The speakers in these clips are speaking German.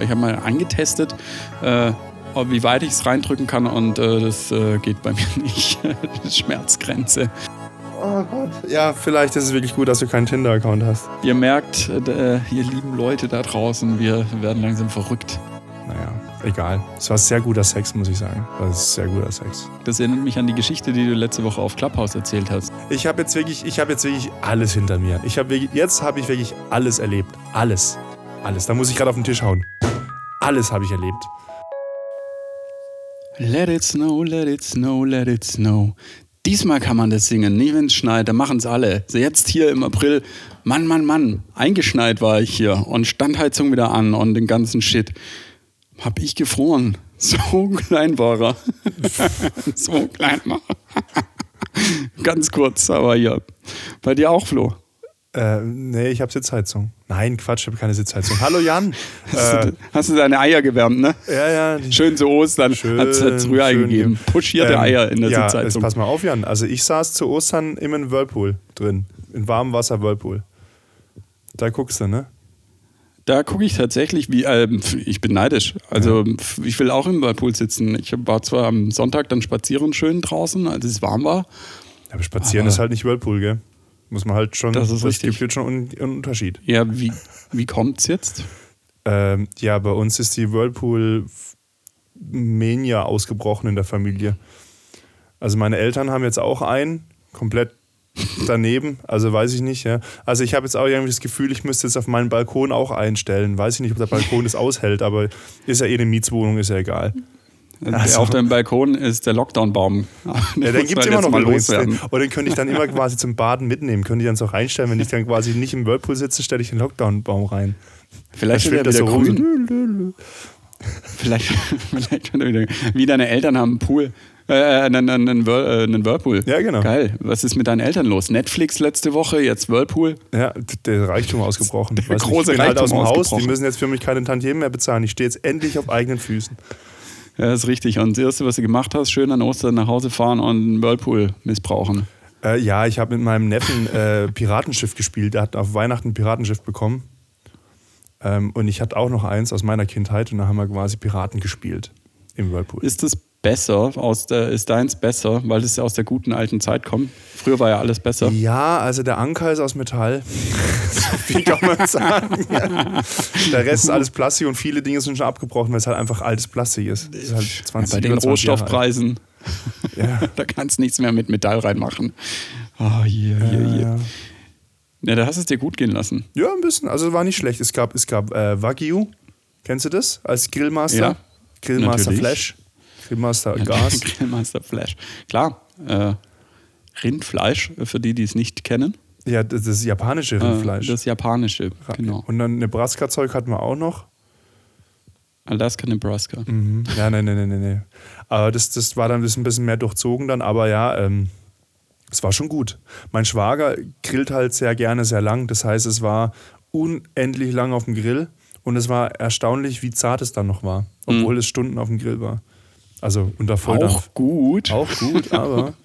Ich habe mal angetestet, äh, wie weit ich es reindrücken kann und äh, das äh, geht bei mir nicht. Schmerzgrenze. Oh Gott. Ja, vielleicht ist es wirklich gut, dass du keinen Tinder-Account hast. Ihr merkt, äh, ihr lieben Leute da draußen, wir werden langsam verrückt. Naja, egal. Es war sehr guter Sex, muss ich sagen. Das ist sehr guter Sex. Das erinnert mich an die Geschichte, die du letzte Woche auf Clubhouse erzählt hast. Ich habe jetzt wirklich, ich habe jetzt wirklich alles hinter mir. Ich habe jetzt habe ich wirklich alles erlebt. Alles. Alles. Da muss ich gerade auf den Tisch hauen. Alles habe ich erlebt. Let it snow, let it snow, let it snow. Diesmal kann man das singen, nie wenn es schneit, da machen es alle. Jetzt hier im April, Mann, Mann, Mann, eingeschneit war ich hier und Standheizung wieder an und den ganzen Shit. Hab ich gefroren. So klein war er. so klein war er. Ganz kurz, aber hier. Bei dir auch, Flo? Äh, nee, ich habe Sitzheizung. Nein, Quatsch, ich habe keine Sitzheizung. Hallo Jan. Hast, du, hast, du, deine Eier gewärmt, ne? Ja, ja. Schön zu Ostern. Schön, hat es Rührei gegeben. Puschierte ähm, Eier in der ja, Sitzheizung. pass mal auf, Jan. Also ich saß zu Ostern immer in Whirlpool drin. In warmem Wasser Whirlpool. Da guckst du, ne? Da gucke ich tatsächlich, wie, äh, ich bin neidisch. Also ja. ich will auch im Whirlpool sitzen. Ich war zwar am Sonntag dann spazieren schön draußen, als es warm war. Aber spazieren aber ist halt nicht Whirlpool, gell? Muss man halt schon, das, ist das gibt jetzt schon einen Unterschied. Ja, wie, wie kommt es jetzt? Ähm, ja, bei uns ist die Whirlpool Mania ausgebrochen in der Familie. Also meine Eltern haben jetzt auch einen, komplett daneben, also weiß ich nicht. Ja. Also ich habe jetzt auch irgendwie das Gefühl, ich müsste jetzt auf meinen Balkon auch einstellen. Weiß ich nicht, ob der Balkon das aushält, aber ist ja eh eine Mietswohnung, ist ja egal. Also. Auf dem Balkon ist der Lockdown-Baum. Ja, den gibt es immer noch mal loswerden. Und den könnte ich dann immer quasi zum Baden mitnehmen. Könnte ich dann so reinstellen, wenn ich dann quasi nicht im Whirlpool sitze, stelle ich den Lockdown-Baum rein. Vielleicht wird er so grün. vielleicht, vielleicht wieder, wie deine Eltern haben einen Pool. Äh, einen, einen, einen, Whirlpool. Ja, genau. Geil. Was ist mit deinen Eltern los? Netflix letzte Woche, jetzt Whirlpool. Ja, der Reichtum ausgebrochen. Der große ich bin Reichtum halt aus dem Haus. Die müssen jetzt für mich keine Tantiemen mehr bezahlen. Ich stehe jetzt endlich auf eigenen Füßen. Ja, das ist richtig. Und das Erste, was du gemacht hast, schön an Ostern nach Hause fahren und einen Whirlpool missbrauchen. Äh, ja, ich habe mit meinem Neffen äh, Piratenschiff gespielt. Der hat auf Weihnachten ein Piratenschiff bekommen. Ähm, und ich hatte auch noch eins aus meiner Kindheit und da haben wir quasi Piraten gespielt im Whirlpool. Ist das besser, aus der, ist deins besser, weil es aus der guten alten Zeit kommt? Früher war ja alles besser. Ja, also der Anker ist aus Metall. so viel kann man sagen. Der Rest ist alles Plastik und viele Dinge sind schon abgebrochen, weil es halt einfach altes Plastik ist. ist halt 20, ja, bei den Rohstoffpreisen, ja. da kannst du nichts mehr mit Metall reinmachen. Oh, hier, hier, hier. Ja, da hast du es dir gut gehen lassen. Ja, ein bisschen. Also war nicht schlecht. Es gab, es gab äh, Wagyu. Kennst du das? Als Grillmaster? Ja, Grillmaster natürlich. Flash. Grillmaster Gas. Grillmaster Flash. Klar. Äh, Rindfleisch, für die, die es nicht kennen. Ja, das, das japanische äh, Rindfleisch. Das japanische, genau. Und dann Nebraska-Zeug hatten wir auch noch. Alaska, Nebraska. Mhm. Ja, nein, nein, nein, nein. Nee. Aber das, das war dann ein bisschen mehr durchzogen dann, aber ja, ähm, es war schon gut. Mein Schwager grillt halt sehr gerne, sehr lang. Das heißt, es war unendlich lang auf dem Grill und es war erstaunlich, wie zart es dann noch war, obwohl mhm. es Stunden auf dem Grill war. Also unter Volldampf. Auch gut. Auch gut, aber.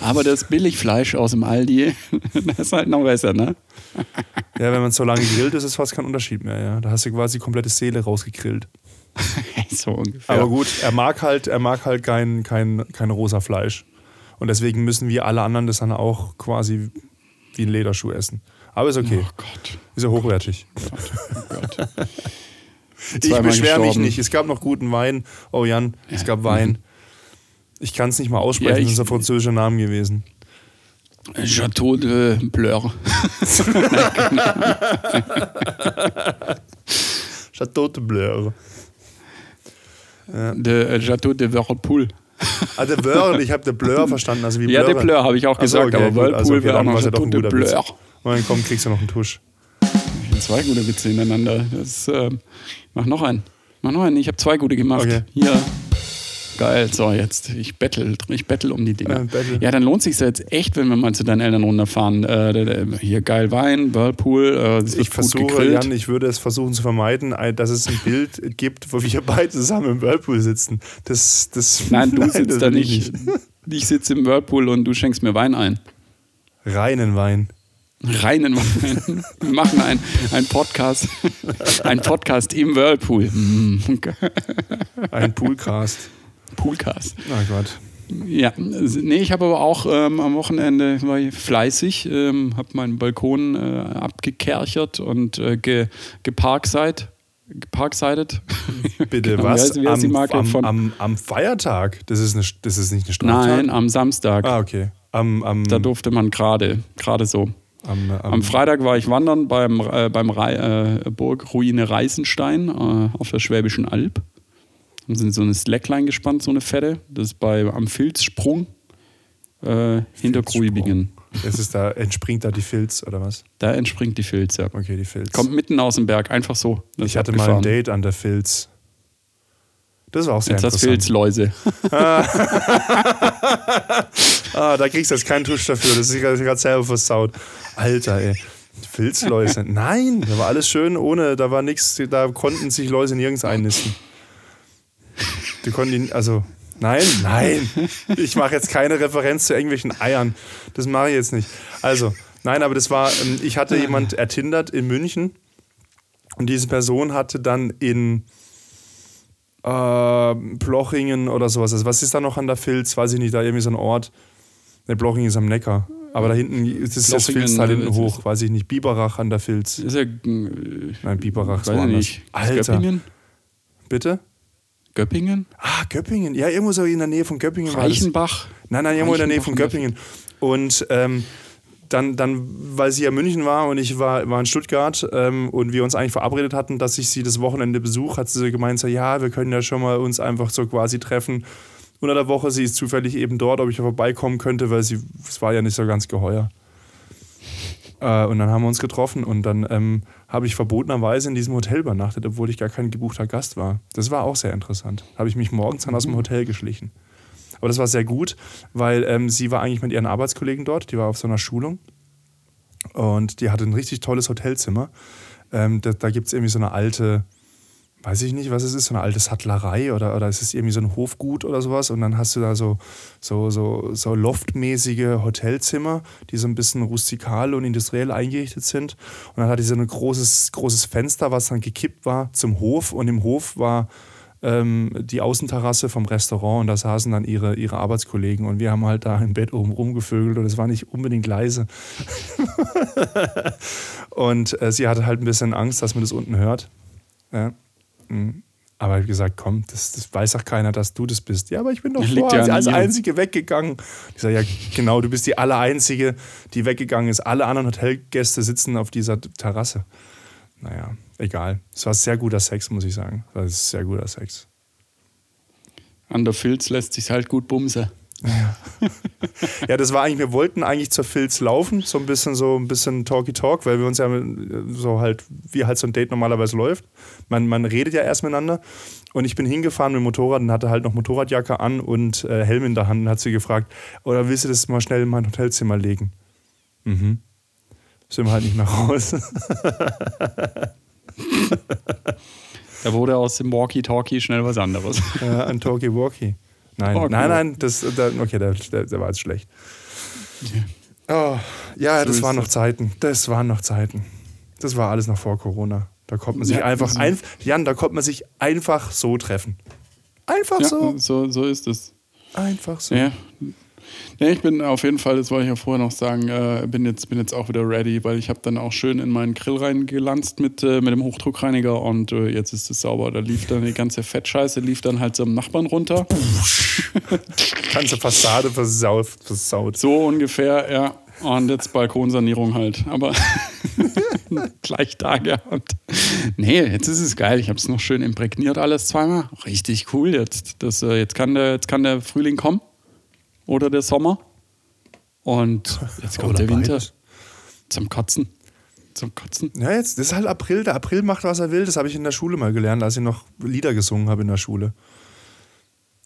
Aber das Billigfleisch aus dem Aldi, das ist halt noch besser, ne? Ja, wenn man so lange grillt, ist es fast kein Unterschied mehr, ja. Da hast du quasi die komplette Seele rausgegrillt. so ungefähr. Aber gut, er mag halt, er mag halt kein, kein, kein rosa Fleisch. Und deswegen müssen wir alle anderen das dann auch quasi wie ein Lederschuh essen. Aber ist okay. Oh Gott. Ist ja hochwertig. Oh Gott. Oh Gott. Ich beschwere mich nicht. Es gab noch guten Wein. Oh Jan, es gab Wein. Mhm. Ich kann es nicht mal aussprechen, ja, das ist ein französischer Name gewesen. Chateau de Bleur. Chateau de Bleur. Ja. De Chateau de Whirlpool. Ah, der Whirl, ich habe der Blur verstanden. Also wie ja, der Blur habe ich auch gesagt, so, okay, aber Whirlpool also, okay, wäre auch noch Chateau de Blur. Und dann komm, kriegst du noch einen Tusch. Zwei gute Witze hintereinander. Das, äh, mach noch einen. Mach noch einen. Ich habe zwei gute gemacht. Okay. Hier. Geil, so jetzt, ich bettel, ich bettel um die Dinge. Ja, ja dann lohnt sich jetzt echt, wenn wir mal zu deinen Eltern runterfahren. Äh, hier geil Wein, Whirlpool, äh, Ich versuche, Jan, ich würde es versuchen zu vermeiden, dass es ein Bild gibt, wo wir beide zusammen im Whirlpool sitzen. Das, das, nein, du nein, sitzt da nicht. Ich sitze im Whirlpool und du schenkst mir Wein ein. Reinen Wein. Rein in meinen, wir machen ein, ein Podcast, ein Podcast im Whirlpool. Mm. Ein Poolcast. Poolcast. Oh Gott. Ja, nee, ich habe aber auch ähm, am Wochenende war ich fleißig, ähm, habe meinen Balkon äh, abgekerchert und äh, ge, geparkside, geparksidet. Bitte, Wie was? heißt- wie heißt die am, Marke am, von- am, am Feiertag? Das ist, eine, das ist nicht eine Straftat? Nein, am Samstag. Ah, okay. Am, am, Da durfte man gerade, gerade so. Am, am, Am Freitag war ich wandern beim, äh, beim Rei- äh, Burgruine Reißenstein äh, auf der Schwäbischen Alb. Haben sie so eine Slackline gespannt, so eine fette. Das ist bei, am Filzsprung äh, hinter Gruibingen. Ist da, entspringt da die Filz oder was? Da entspringt die Filz, ja. Okay, die Filz. Kommt mitten aus dem Berg, einfach so. Das ich hatte mal ein abgefahren. Date an der Filz. Das war auch sehr Jetzt hast interessant. Filzläuse. Ah, da kriegst du jetzt keinen Tusch dafür. Das ist gerade selber versaut. Alter, ey. Filzläuse. Nein, da war alles schön ohne, da war nichts, da konnten sich Läuse nirgends einnisten. Die konnten ihn, also, nein, nein. Ich mache jetzt keine Referenz zu irgendwelchen Eiern. Das mache ich jetzt nicht. Also, nein, aber das war, ähm, ich hatte jemand ertindert in München und diese Person hatte dann in äh, Plochingen oder sowas. Also, was ist da noch an der Filz? Weiß ich nicht, da irgendwie so ein Ort. Ne, Plochingen ist am Neckar. Aber da hinten ist das Filztal hinten äh, hoch, weiß ich nicht. Biberach an der Filz. Ist ja, äh, Nein, Biberach ist woanders. nicht. Alter, Göppingen? bitte? Göppingen? Ah, Göppingen. Ja, irgendwo so in der Nähe von Göppingen das. Reichenbach? Nein, nein, irgendwo in der Nähe von Reichenbach Göppingen. Und ähm, dann, dann, weil sie ja in München war und ich war, war in Stuttgart ähm, und wir uns eigentlich verabredet hatten, dass ich sie das Wochenende besuche, hat sie gemeint, so, ja, wir können ja schon mal uns einfach so quasi treffen. Unter der Woche, sie ist zufällig eben dort, ob ich vorbeikommen könnte, weil sie, es war ja nicht so ganz geheuer. Äh, und dann haben wir uns getroffen und dann ähm, habe ich verbotenerweise in diesem Hotel übernachtet, obwohl ich gar kein gebuchter Gast war. Das war auch sehr interessant. Habe ich mich morgens dann aus dem Hotel geschlichen. Aber das war sehr gut, weil ähm, sie war eigentlich mit ihren Arbeitskollegen dort, die war auf so einer Schulung. Und die hatte ein richtig tolles Hotelzimmer. Ähm, da da gibt es irgendwie so eine alte, weiß ich nicht, was es ist, so eine alte Sattlerei oder, oder es ist irgendwie so ein Hofgut oder sowas. Und dann hast du da so, so, so, so loftmäßige Hotelzimmer, die so ein bisschen rustikal und industriell eingerichtet sind. Und dann hatte sie so ein großes, großes Fenster, was dann gekippt war zum Hof. Und im Hof war ähm, die Außenterrasse vom Restaurant und da saßen dann ihre, ihre Arbeitskollegen und wir haben halt da im Bett oben rumgevögelt und es war nicht unbedingt leise. und äh, sie hatte halt ein bisschen Angst, dass man das unten hört. Ja. Mhm. Aber wie gesagt, komm, das, das weiß auch keiner, dass du das bist. Ja, aber ich bin doch vor, ja als. Einzige weggegangen. Ich sage, ja, genau, du bist die Allereinzige, die weggegangen ist. Alle anderen Hotelgäste sitzen auf dieser Terrasse. Naja, egal. Es war sehr guter Sex, muss ich sagen. Es war sehr guter Sex. An der Filz lässt sich halt gut bumsen. Ja, das war eigentlich, wir wollten eigentlich zur Filz laufen, so ein bisschen so ein bisschen Talky Talk, weil wir uns ja so halt, wie halt so ein Date normalerweise läuft. Man, man redet ja erst miteinander. Und ich bin hingefahren mit dem Motorrad und hatte halt noch Motorradjacke an und äh, Helm in der Hand und hat sie gefragt, oder willst du das mal schnell in mein Hotelzimmer legen? Mhm. Sind wir halt nicht mehr raus. Da wurde aus dem Walkie-Talkie schnell was anderes. äh, ein Talkie Walkie. Nein, Talkie nein, Walkie. nein, das, da, okay, der, der, der war jetzt schlecht. Oh, ja, das waren noch. Zeiten. Das waren noch Zeiten. Das war alles noch vor Corona. Da konnte man sich Ja, einfach, so. ein, Jan, da konnte man sich einfach so treffen. Einfach Ja, so. so, so ist es. Einfach so. Ja. Ja, ich bin auf jeden Fall, das wollte ich ja vorher noch sagen, äh, bin, jetzt, bin jetzt auch wieder ready, weil ich habe dann auch schön in meinen Grill reingelanzt mit, äh, mit dem Hochdruckreiniger und äh, jetzt ist es sauber. Da lief dann die ganze Fettscheiße, lief dann halt zum Nachbarn runter. Ganze Fassade versaut. versaut. So ungefähr, ja. Und jetzt Balkonsanierung halt. Aber gleich da gehabt. Nee, jetzt ist es geil. Ich habe es noch schön imprägniert alles zweimal. Richtig cool jetzt. Das, äh, jetzt, kann der, jetzt kann der Frühling kommen. Oder der Sommer. Und jetzt kommt der Winter. beides. Zum Kotzen. Zum Kotzen. Ja, jetzt, das ist halt April. Der April macht, was er will. Das habe ich in der Schule mal gelernt, als ich noch Lieder gesungen habe in der Schule.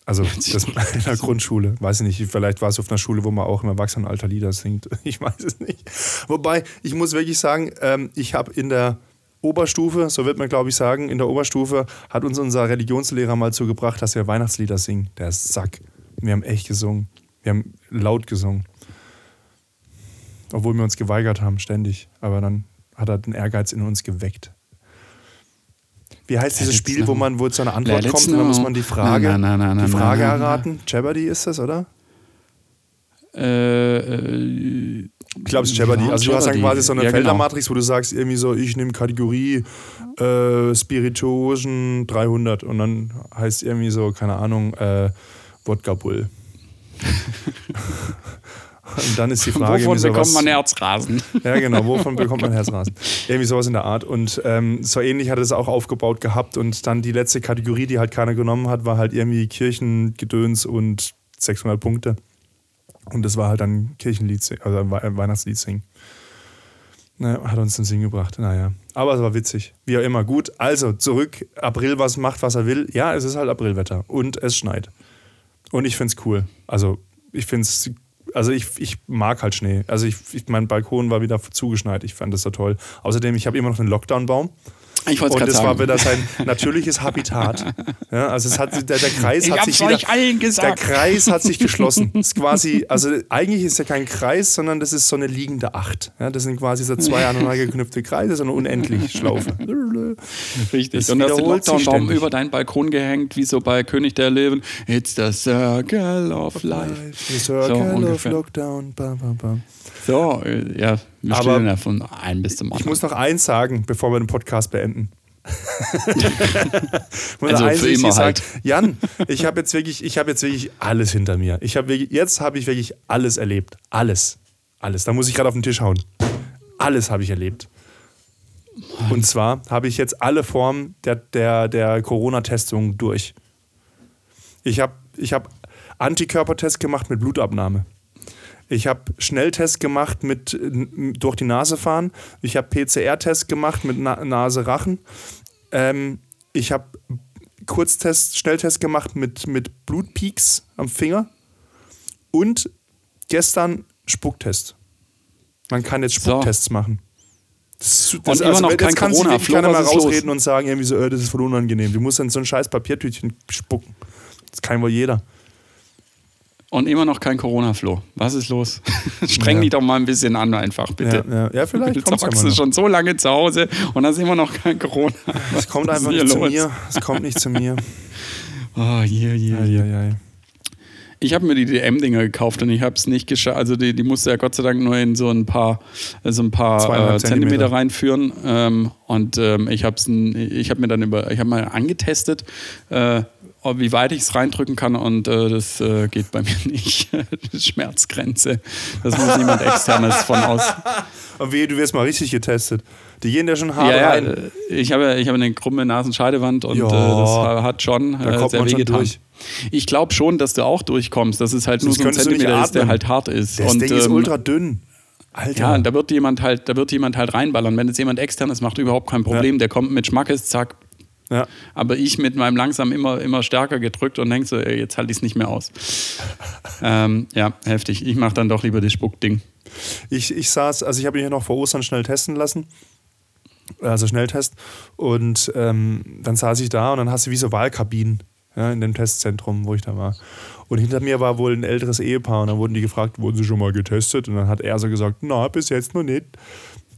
Also das in der Grundschule. Weiß ich nicht, vielleicht war es auf einer Schule, wo man auch im Erwachsenenalter Lieder singt. Ich weiß es nicht. Wobei, ich muss wirklich sagen, ähm, ich habe in der Oberstufe, so wird man glaube ich sagen, in der Oberstufe hat uns unser Religionslehrer mal zugebracht, dass wir Weihnachtslieder singen. Der Sack. Wir haben echt gesungen. Wir haben laut gesungen. Obwohl wir uns geweigert haben, ständig. Aber dann hat er den Ehrgeiz in uns geweckt. Wie heißt dieses Spiel, wo man wo zu einer Antwort kommt und dann muss man die Frage, Na, na, na, die Frage erraten? Jeopardy ist das, oder? Äh, äh, Ich glaube, es ist Jeopardy. Ja, also du hast dann Jeopardy. quasi so eine Ja, genau. Feldermatrix, wo du sagst, irgendwie so, ich nehme Kategorie äh, Spirituosen 300 und dann heißt irgendwie so, keine Ahnung, äh, Wodka Bull. und dann ist die Frage, wovon bekommt man Herzrasen? Ja, genau. Wovon bekommt man Herzrasen? Irgendwie sowas in der Art. Und ähm, so ähnlich hat es auch aufgebaut gehabt. Und dann die letzte Kategorie, die halt keiner genommen hat, war halt irgendwie Kirchengedöns und 600 Punkte. Und das war halt dann Kirchenlied, also Weihnachtslied singen. Naja, hat uns den Sinn gebracht. Naja. Aber es war witzig. Wie auch immer. Gut, also zurück. April, was macht, was er will. Ja, es ist halt Aprilwetter. Und es schneit. Und ich finde es cool. Also, ich finde es. Also ich, ich mag halt Schnee. Also ich, ich, mein Balkon war wieder zugeschneit. Ich fand das so toll. Außerdem, ich habe immer noch einen Lockdown-Baum. Ich wollte Und es das gerade war sagen. wieder sein natürliches Habitat. Ja, also es hat, der, der Kreis Ich hat sich wieder, euch allen gesagt. Der Kreis hat sich geschlossen. Ist quasi, also eigentlich ist ja kein Kreis, sondern das ist so eine liegende Acht. Ja, das sind quasi so zwei aneinander geknüpfte Kreise, so eine unendlich Schlaufe. Richtig. Das und hast den Lockdown-Baum über deinen Balkon gehängt, wie so bei König der Löwen. It's the circle of life. The Circle of ungefähr. Lockdown. Bam, bam, bam. So, äh, ja, wir Aber stehen ja von einem bis zum Ich anderen. muss noch eins sagen, bevor wir den Podcast beenden. Ich Also eins für immer sagen. halt. Jan, ich habe jetzt wirklich, ich habe jetzt wirklich alles hinter mir. Ich habe jetzt habe ich wirklich alles erlebt. Alles. Alles. Da muss ich gerade auf den Tisch hauen. Alles habe ich erlebt. Und zwar habe ich jetzt alle Formen der, der, der Corona-Testung durch. Ich habe ich hab Antikörpertest gemacht mit Blutabnahme. Ich habe Schnelltest gemacht mit durch die Nase fahren. Ich habe PCR-Test gemacht mit Na Nase Rachen. Ähm, ich habe Kurztest, Schnelltest gemacht mit, mit Blutpeaks am Finger. Und gestern Spucktest. Man kann jetzt So. Spucktests machen. Das, Und immer noch jetzt kein kann Corona. keiner mehr was ist los? rausreden und sagen, irgendwie so, äh, das ist voll unangenehm. Du musst in so ein scheiß Papiertütchen spucken. Das kann wohl jeder. Und immer noch kein Corona-Flow. Was ist los? Streng Ja. dich doch mal ein bisschen an, einfach, bitte. Ja, ja. ja vielleicht Jetzt kommt es ja du schon so lange zu Hause und hast immer noch kein Corona. Es kommt einfach nicht zu los? mir. Es kommt nicht zu mir. Oh, hier, hier, hier. Eieiei. Ich habe mir die DM-Dinger gekauft und ich habe es nicht geschafft. Also die, die musste ja Gott sei Dank nur in so ein paar, so ein paar äh, Zentimeter. Zentimeter. reinführen. Ähm, und ähm, ich habe ich hab mir dann über, ich habe mal angetestet, äh, wie weit ich es reindrücken kann und äh, das äh, geht bei mir nicht. Schmerzgrenze. Das muss jemand externes von aus. Und wehe, du wirst mal richtig getestet. Die gehen da schon hart Ja, ja, rein. äh, ich habe, ich habe eine krumme Nasenscheidewand und Ja. äh, das hat schon Da äh, sehr wehgetan. Ich glaube schon, dass du auch durchkommst. Das ist halt nur Sonst so ein Zentimeter ist, der halt hart ist. Das und, Ding ist ähm, ultra dünn. Alter. Ja, da wird jemand halt, da wird jemand halt reinballern. Wenn es jemand externes macht, überhaupt kein Problem. Ja. Der kommt mit Schmackes, zack. Ja. Aber ich mit meinem langsam immer, immer stärker gedrückt und denk so, ey, jetzt halte ich es nicht mehr aus. ähm, ja, heftig. Ich mache dann doch lieber das Spuckding. Ich, ich saß, also ich habe mich ja noch vor Ostern schnell testen lassen. Also Schnelltest. Und ähm, dann saß ich da und dann hast du wie so Wahlkabinen ja, in dem Testzentrum, wo ich da war. Und hinter mir war wohl ein älteres Ehepaar und dann wurden die gefragt, wurden sie schon mal getestet? Und dann hat er so gesagt, na, bis jetzt noch nicht.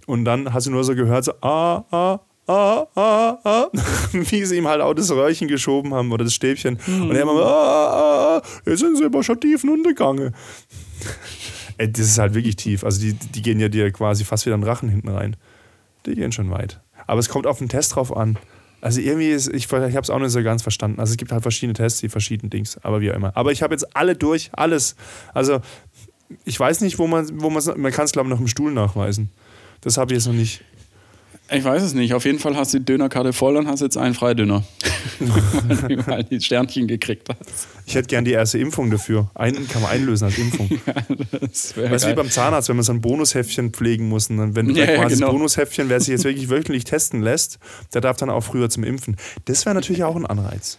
Und dann hast du nur so gehört, so, ah, ah, ah, ah, ah, wie sie ihm halt auch das Röhrchen geschoben haben oder das Stäbchen. Und er immer, ah, ah, ah, jetzt sind sie aber schon tiefen untergegangen. Ey, das ist halt wirklich tief. Also die, die gehen ja dir quasi fast wieder in den Rachen hinten rein. Die gehen schon weit. Aber es kommt auf den Test drauf an. Also irgendwie ist, ich, ich habe es auch nicht so ganz verstanden. Also es gibt halt verschiedene Tests, die verschiedenen Dings, aber wie auch immer. Aber ich habe jetzt alle durch, alles. Also ich weiß nicht, wo man, wo man, man kann es glaube ich noch im Stuhl nachweisen. Das habe ich jetzt noch nicht. Ich weiß es nicht. Auf jeden Fall hast du die Dönerkarte voll und hast jetzt einen Freidöner. Weil du überall die Sternchen gekriegt hast. Ich hätte gern die erste Impfung dafür. Einen kann man einlösen als Impfung. Das wäre Weißt du, wie beim Zahnarzt, wenn man so ein Bonushäftchen pflegen muss. Und dann, wenn du Ja, ja, quasi genau. das Bonushäftchen, wer sich jetzt wirklich wöchentlich testen lässt, der darf dann auch früher zum Impfen. Das wäre natürlich auch ein Anreiz,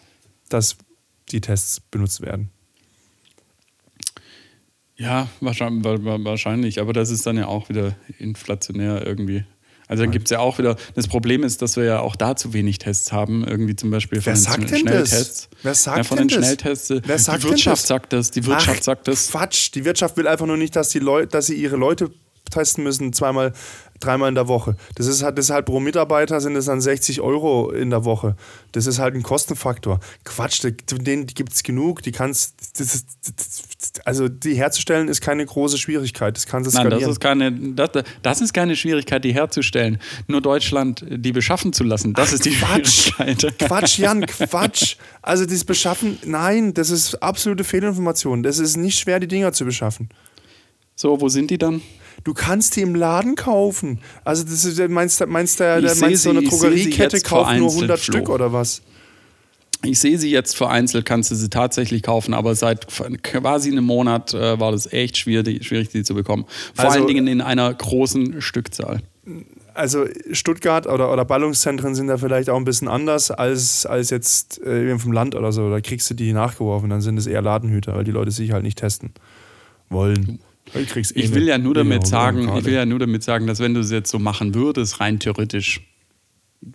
dass die Tests benutzt werden. Ja, wahrscheinlich, wa- wa- wahrscheinlich. Aber das ist dann ja auch wieder inflationär irgendwie. Also dann gibt es ja auch wieder. Das Problem ist, dass wir ja auch da zu wenig Tests haben. Irgendwie zum Beispiel von Wer den sagt denn Schnelltests. das? Wer sagt ja, von den das? Schnelltests. äh, Wer sagt die Wirtschaft sagt das. Die Wirtschaft Ach, sagt das. Quatsch, die Wirtschaft will einfach nur nicht, dass, die Leute, dass sie ihre Leute testen müssen, zweimal, dreimal in der Woche. Das ist halt, das ist halt pro Mitarbeiter sind es dann 60 Euro in der Woche. Das ist halt ein Kostenfaktor. Quatsch, den gibt es genug. Die kannst, das ist, also die herzustellen ist keine große Schwierigkeit. Das kannst du Nein, das ist, keine, das, das ist keine Schwierigkeit, die herzustellen. Nur Deutschland, die beschaffen zu lassen, das Ach, ist die Quatsch. Schwierigkeit. Quatsch, Jan, Quatsch. Also das Beschaffen, nein, das ist absolute Fehlinformation. Das ist nicht schwer, die Dinger zu beschaffen. So, wo sind die dann? Du kannst die im Laden kaufen. Also das ist, meinst, meinst, der, der meinst so eine Drogeriekette kauft nur 100 Stück oder was? Ich sehe sie jetzt vereinzelt, kannst du sie tatsächlich kaufen, aber seit quasi einem Monat äh, war das echt schwierig, schwierig, die zu bekommen. Vor also, allen Dingen in einer großen Stückzahl. Also Stuttgart oder, oder Ballungszentren sind da vielleicht auch ein bisschen anders als, als jetzt äh, vom Land oder so. Da kriegst du die nachgeworfen, dann sind es eher Ladenhüter, weil die Leute sich halt nicht testen wollen. Ich, eh ich will ja nur damit sagen, ich will ja nur damit sagen, dass wenn du es jetzt so machen würdest, rein theoretisch,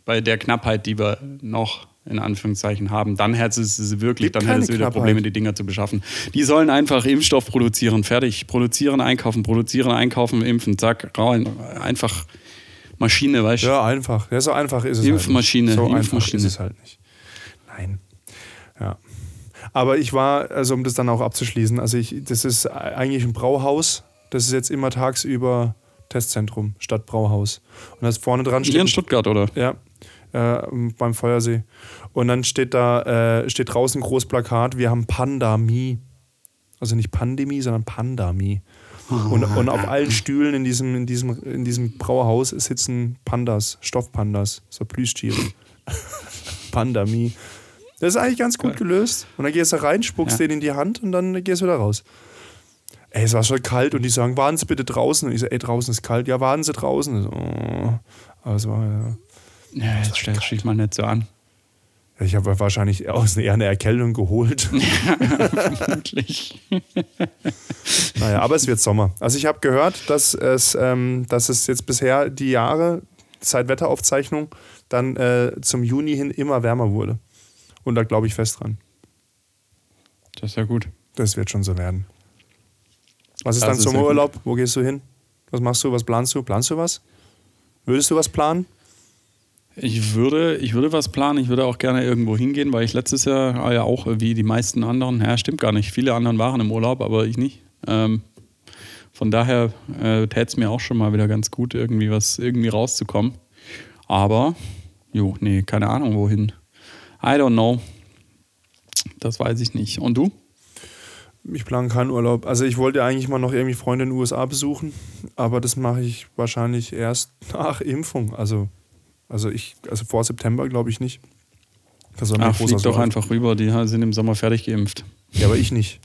bei der Knappheit, die wir noch in Anführungszeichen haben, dann hättest du sie wirklich, dann hättest du wieder Probleme, die Dinger zu beschaffen. Die sollen einfach Impfstoff produzieren, fertig. Produzieren, einkaufen, produzieren, einkaufen, impfen, zack, rein. Einfach Maschine, weißt du? Ja, einfach. Ja, so einfach ist es Impfmaschine. Halt nicht. So Impfmaschine. einfach ist es halt nicht. Nein. Ja. Aber ich war, also um das dann auch abzuschließen, also ich, das ist eigentlich ein Brauhaus. Das ist jetzt immer tagsüber Testzentrum statt Brauhaus. Und das vorne dran steht. Hier in Stuttgart, oder? Ja. Äh, beim Feuersee. Und dann steht da, äh, steht draußen ein großes Plakat, wir haben Pandemie. Also nicht Pandemie, sondern Pandemie. Und, und auf allen Stühlen in diesem, in, diesem, in diesem Brauhaus sitzen Pandas, Stoffpandas, so Plüschtiere. Pandemie. Das ist eigentlich ganz gut gelöst. Und dann gehst du rein, spuckst ja. den in die Hand und dann gehst du wieder raus. Ey, es war schon kalt und die sagen, warten Sie bitte draußen. Und ich so, ey, draußen ist kalt. Ja, warten Sie draußen. So, oh. Aber es war, ja. Ja, jetzt stell dich mal nicht so an. Ich habe wahrscheinlich aus eher eine Erkältung geholt. Ja, vermutlich. naja, aber es wird Sommer. Also ich habe gehört, dass es, ähm, dass es jetzt bisher die Jahre seit Wetteraufzeichnung dann äh, zum Juni hin immer wärmer wurde. Und da glaube ich fest dran. Das ist ja gut. Das wird schon so werden. Was ist das dann Sommerurlaub? Wo gehst du hin? Was machst du? Was planst du? Planst du was? Würdest du was planen? Ich würde, ich würde was planen. Ich würde auch gerne irgendwo hingehen, weil ich letztes Jahr ja auch wie die meisten anderen, ja, stimmt gar nicht. Viele anderen waren im Urlaub, aber ich nicht. Ähm, von daher äh, täte es mir auch schon mal wieder ganz gut, irgendwie was irgendwie rauszukommen. Aber, jo, nee, keine Ahnung, wohin. I don't know. Das weiß ich nicht. Und du? Ich plane keinen Urlaub. Also ich wollte eigentlich mal noch irgendwie Freunde in den USA besuchen, aber das mache ich wahrscheinlich erst nach Impfung. Also, also ich, also vor September glaube ich nicht. Das Ach, flieg doch einfach rüber, die sind im Sommer fertig geimpft. Ja, aber ich nicht.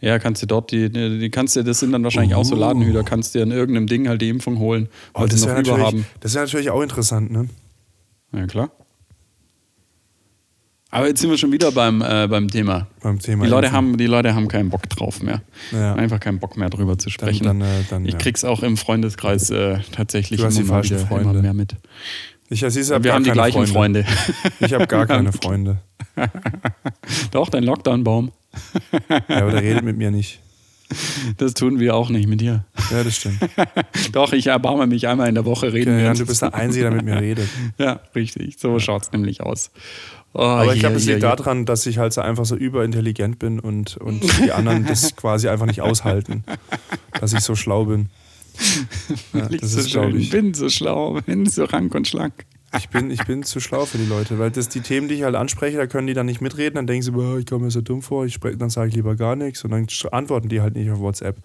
Ja, kannst du dort, die, die kannst du, das sind dann wahrscheinlich uh. auch so oh. Ladenhüter, kannst dir in irgendeinem Ding halt die Impfung holen, weil oh, sie noch über haben. Das wäre natürlich auch interessant, ne? Ja, klar. Aber jetzt sind wir schon wieder beim, äh, beim Thema. Beim Thema. Die Leute, haben, die Leute haben keinen Bock drauf mehr. Ja. Einfach keinen Bock mehr drüber zu sprechen. Dann, dann, äh, dann, ich ja. krieg's auch im Freundeskreis äh, tatsächlich du hast immer, die wieder, Freunde. immer mehr mit. Ich, also ich wir haben die gleichen Freunde. Freunde. Ich habe gar keine Freunde. Doch, dein Lockdown-Baum. ja, aber der redet mit mir nicht. Das tun wir auch nicht mit dir. Ja, das stimmt. Doch, ich erbarme mich einmal in der Woche reden. Okay, ja, du bist der Einzige, der mit mir redet. Ja, richtig. So schaut es nämlich aus. Oh, Aber ich glaube, es liegt daran, dass ich halt so einfach so überintelligent bin und, und die anderen das quasi einfach nicht aushalten, dass ich so schlau bin. Ja, das so ist, schön. ich. bin so schlau, bin so rank und schlank. Ich bin, ich bin zu schlau für die Leute, weil das die Themen, die ich halt anspreche, da können die dann nicht mitreden, dann denken sie, boah, ich komme mir so dumm vor, ich spreche, dann sage ich lieber gar nichts und dann antworten die halt nicht auf WhatsApp.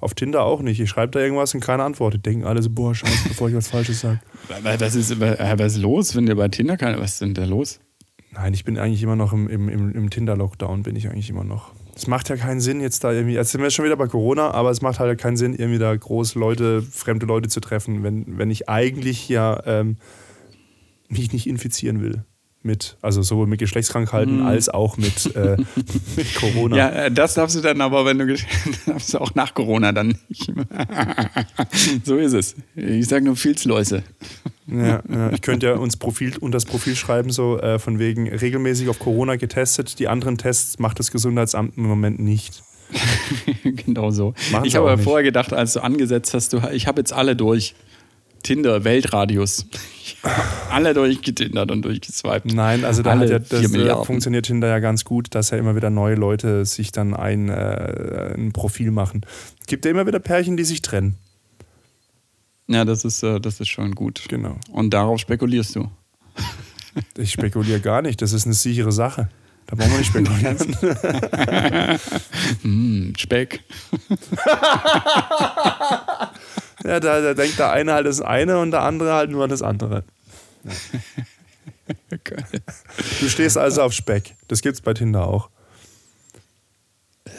Auf Tinder auch nicht. Ich schreibe da irgendwas und keiner antwortet. Denken alle so, boah, scheiße, bevor ich was Falsches sage. Was ist, was ist los, wenn dir bei Tinder keiner, was ist denn da los? Nein, ich bin eigentlich immer noch im, im, im, Tinder-Lockdown, bin ich eigentlich immer noch. Es macht ja keinen Sinn, jetzt da irgendwie, jetzt sind wir schon wieder bei Corona, aber es macht halt keinen Sinn, irgendwie da groß Leute, fremde Leute zu treffen, wenn, wenn ich eigentlich ja ähm, mich nicht infizieren will mit, also sowohl mit Geschlechtskrankheiten mm. als auch mit, äh, mit Corona. Ja, äh, das darfst du dann aber, wenn du darfst du auch nach Corona dann nicht. so ist es. Ich sage nur Filzläuse. Ja, ja, ich könnte ja uns Profil und das Profil schreiben, so äh, von wegen regelmäßig auf Corona getestet. Die anderen Tests macht das Gesundheitsamt im Moment nicht. genau so. Machen ich habe vorher gedacht, als du angesetzt hast, du, ich habe jetzt alle durch. Tinder, Weltradius. Alle durchgetindert und durchgeswiped. Nein, also da ja, das äh, funktioniert Tinder ja ganz gut, dass ja immer wieder neue Leute sich dann ein, äh, ein Profil machen. Es gibt ja immer wieder Pärchen, die sich trennen. Ja, das ist, äh, das ist schon gut. Genau. Und darauf spekulierst du. Ich spekuliere gar nicht, das ist eine sichere Sache. Da brauchen wir nicht spekulieren. Hm, Speck. Ja, da, da denkt der eine halt das eine und der andere halt nur das andere. Geil. Du stehst also auf Speck. Das gibt's bei Tinder auch.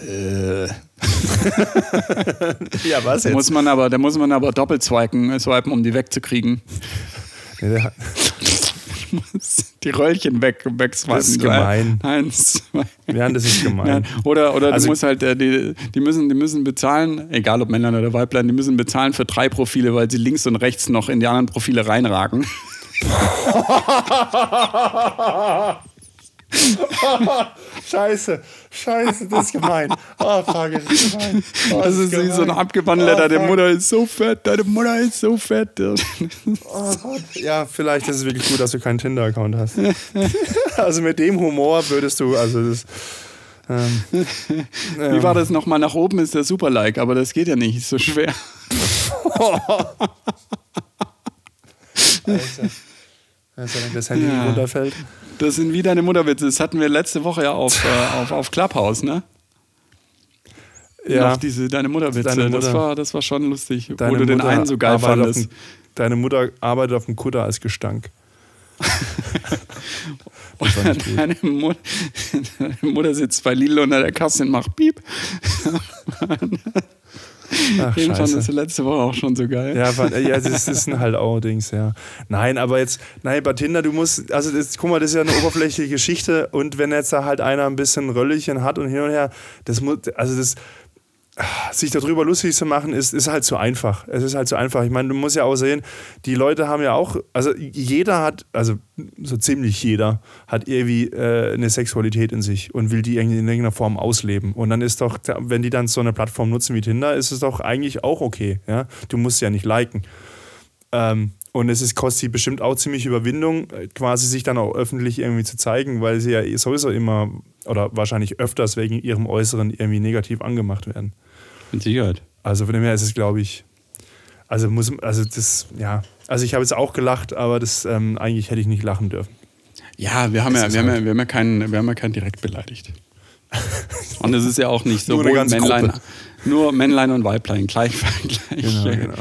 Äh, Ja, was da, muss man aber, da muss man aber doppelt swipen, swipen, um die wegzukriegen. Die Röllchen weg, wegswipen. Das ist gemein. Eins, zwei. Ja, das ist gemein. Nein. Oder, oder Also- du musst halt, äh, die, die, müssen, die müssen bezahlen, egal ob Männlein oder Weiblein, die müssen bezahlen für drei Profile, weil sie links und rechts noch in die anderen Profile reinragen. Scheiße, scheiße, das ist gemein. Oh, fuck, das ist gemein. Oh, Das ist wie so ein abgewandelter, Oh, deine. Mutter ist so fett, deine Mutter ist so fett. Oh Gott. Ja, vielleicht ist es wirklich gut, dass du keinen Tinder-Account hast. also mit dem Humor würdest du, also das. Ähm, Wie war das nochmal? Nach oben ist der Super-Like, aber das geht ja nicht, ist so schwer. Also, wenn das Handy Ja. runterfällt. Das sind wie deine Mutterwitze. Das hatten wir letzte Woche ja auf, äh, auf, auf Clubhouse, ne? Ja, Noch diese deine Mutterwitze. Deine Das, Mutter. war, das war schon lustig. deine wo du den Mutter einen so geil arbeitet auf fandest. dem- Deine Mutter arbeitet auf dem Kutter als Gestank. Gut. deine, Mut deine Mutter sitzt bei Lidl unter der Kasse und macht Piep. Ach, fandest scheiße. du letzte Woche auch schon so geil. Ja, fand- ja, das ist ein halt auch Dings, ja. Nein, aber jetzt, nein, bei Tinder, du musst, also das, guck mal, das ist ja eine oberflächliche Geschichte und wenn jetzt da halt einer ein bisschen Röllchen hat und hin und her, das muss, also das, sich darüber lustig zu machen, ist, ist halt zu einfach. Es ist halt zu einfach. Ich meine, du musst ja auch sehen, die Leute haben ja auch, also jeder hat, also so ziemlich jeder, hat irgendwie äh, eine Sexualität in sich und will die irgendwie in irgendeiner Form ausleben. Und dann ist doch, wenn die dann so eine Plattform nutzen wie Tinder, ist es doch eigentlich auch okay. Ja? Du musst ja nicht liken. Ähm, und es ist, kostet sie bestimmt auch ziemlich Überwindung, quasi sich dann auch öffentlich irgendwie zu zeigen, weil sie ja sowieso immer oder wahrscheinlich öfters wegen ihrem Äußeren irgendwie negativ angemacht werden. Mit Sicherheit. Also von dem her ist es, glaube ich, also muss, also das, ja, also ich habe jetzt auch gelacht, aber das ähm, eigentlich hätte ich nicht lachen dürfen. Ja, wir haben ja, wir haben halt- ja, wir haben ja keinen, wir haben ja keinen direkt beleidigt. Und es ist ja auch nicht so Nur Männlein, Gruppe. nur Männlein und Weiblein gleich, gleich, Genau, äh, genau.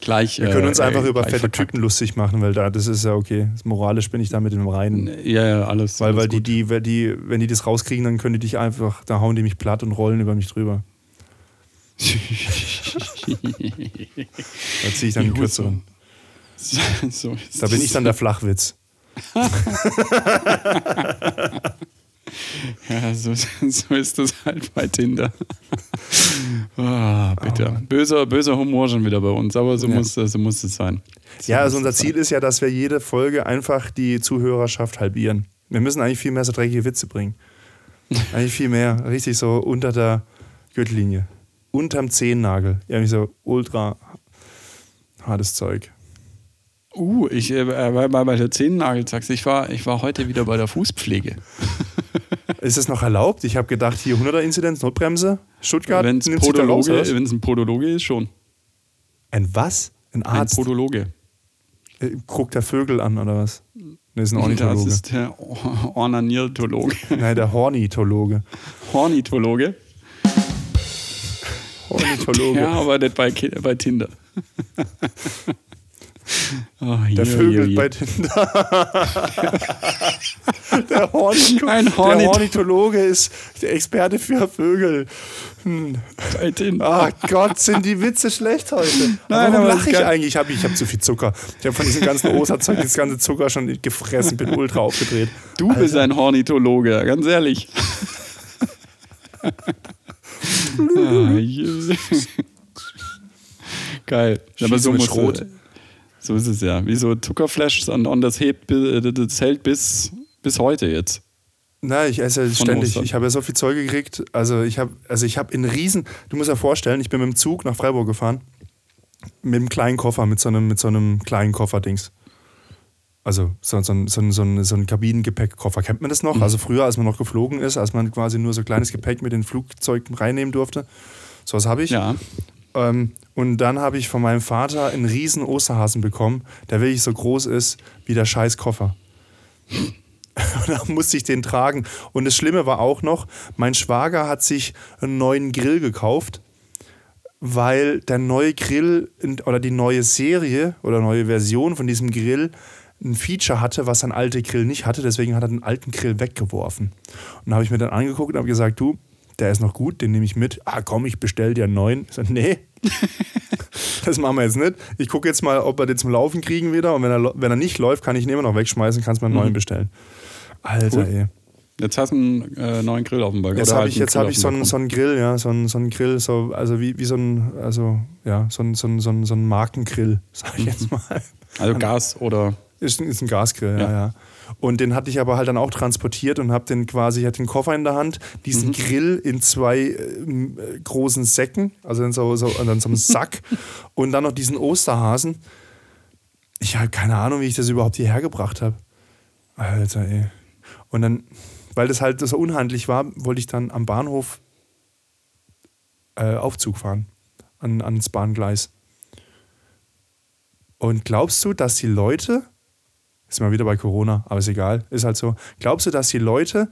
gleich. Wir können uns äh, einfach über gleich fette verkackt. Typen lustig machen, weil da, das ist ja okay. Moralisch bin ich da mit dem Reinen. Ja, ja, alles. Weil, alles weil die, die, die, wenn die das rauskriegen, dann können die dich einfach, da hauen die mich platt und rollen über mich drüber. Da ziehe ich dann Die den kürzeren. So, so Da bin ich dann der Flachwitz. Ja, so, so ist das halt bei Tinder. Ah, bitte. Böser, böser Humor schon wieder bei uns, aber so, Ja. muss, so muss es sein. So Ja, also unser sein. Ziel ist ja, dass wir jede Folge einfach die Zuhörerschaft halbieren. Wir müssen eigentlich viel mehr so dreckige Witze bringen. Eigentlich viel mehr. Richtig so unter der Gürtellinie. Unterm Zehennagel. Irgendwie so ultra hartes Zeug. Uh, ich äh, bei, bei der Zehennagel-Taxe, ich war, ich war heute wieder bei der Fußpflege. Ist das noch erlaubt? Ich habe gedacht, hier 100er Inzidenz, Notbremse. Stuttgart Wenn es ein Podologe ist, schon. Ein was? Ein Ein Arzt? Podologe. Äh, Guckt der Vögel an oder was? Ne, ist ein Das Ornithologe. ist der Or- Ornaniertologe. Nein, der Hornithologe. Hornithologe. Ornithologe. Der arbeitet bei, Ki- bei Tinder. Oh, Der je, Vögel bei Tinder. der, Horni Ein der Hornith- Ornithologe ist der Experte für Vögel. Hm. Bei Tinder. Ach Gott, sind die Witze schlecht heute. Nein, Warum aber lache ich eigentlich? Ich habe ich hab zu viel Zucker. Ich habe von diesem ganzen Osterzeug das ganze Zucker schon gefressen, bin ultra aufgedreht. Du bist ein Hornithologe, ganz ehrlich. Geil. Aber so muss Schrot. So ist es ja. Wie so Zuckerflash und, und das, hebt, bi- das hält bis, bis heute jetzt. Na, ich esse ja Von ständig. Ostern. Ich habe ja so viel Zeug gekriegt. Also ich habe, also ich habe in Riesen. Du musst dir vorstellen, ich bin mit dem Zug nach Freiburg gefahren mit einem kleinen Koffer, mit so einem, mit so einem kleinen Kofferdings. Also so, so, ein- so, so, ein- so ein Kabinengepäckkoffer. Kennt man das noch? Also früher, als man noch geflogen ist, als man quasi nur so kleines Gepäck mit den Flugzeugen reinnehmen durfte. So was habe ich. Ja. Ähm, und dann habe ich von meinem Vater einen riesen Osterhasen bekommen, der wirklich so groß ist wie der scheiß Koffer. Und da musste ich den tragen. Und das Schlimme war auch noch, mein Schwager hat sich einen neuen Grill gekauft, weil der neue Grill oder die neue Serie oder neue Version von diesem Grill ein Feature hatte, was ein alter Grill nicht hatte. Deswegen hat er den alten Grill weggeworfen. Und da habe ich mir dann angeguckt und habe gesagt, du, der ist noch gut, den nehme ich mit. Ah, komm, ich bestell dir einen neuen. Ich sag, nee, das machen wir jetzt nicht. Ich gucke jetzt mal, ob wir den zum Laufen kriegen wieder. Und wenn er, wenn er nicht läuft, kann ich ihn immer noch wegschmeißen, kannst mir einen neuen bestellen. Alter, Cool. ey. Jetzt hast du einen äh, neuen Grill auf dem Balkon. Jetzt habe halt ich, jetzt hab ich so einen, so einen Grill, ja, so einen, so einen Grill, so, also wie, wie so ein, also, ja, so ein, so ein, so ein, so ein Markengrill, sag ich jetzt mal. Also Gas oder. Ist, ein- ist ein Gasgrill, ja. Ja. Und den hatte ich aber halt dann auch transportiert und habe den quasi, ich hatte den Koffer in der Hand, diesen Grill in zwei äh, großen Säcken, also in so, so, in so einem Sack und dann noch diesen Osterhasen. Ich habe keine Ahnung, wie ich das überhaupt hierher gebracht habe. Alter, ey. Und dann, weil das halt so unhandlich war, wollte ich dann am Bahnhof äh, Aufzug fahren, an, ans Bahngleis. Und glaubst du, dass die Leute, ist mal wieder bei Corona, aber ist egal, ist halt so, glaubst du, dass die Leute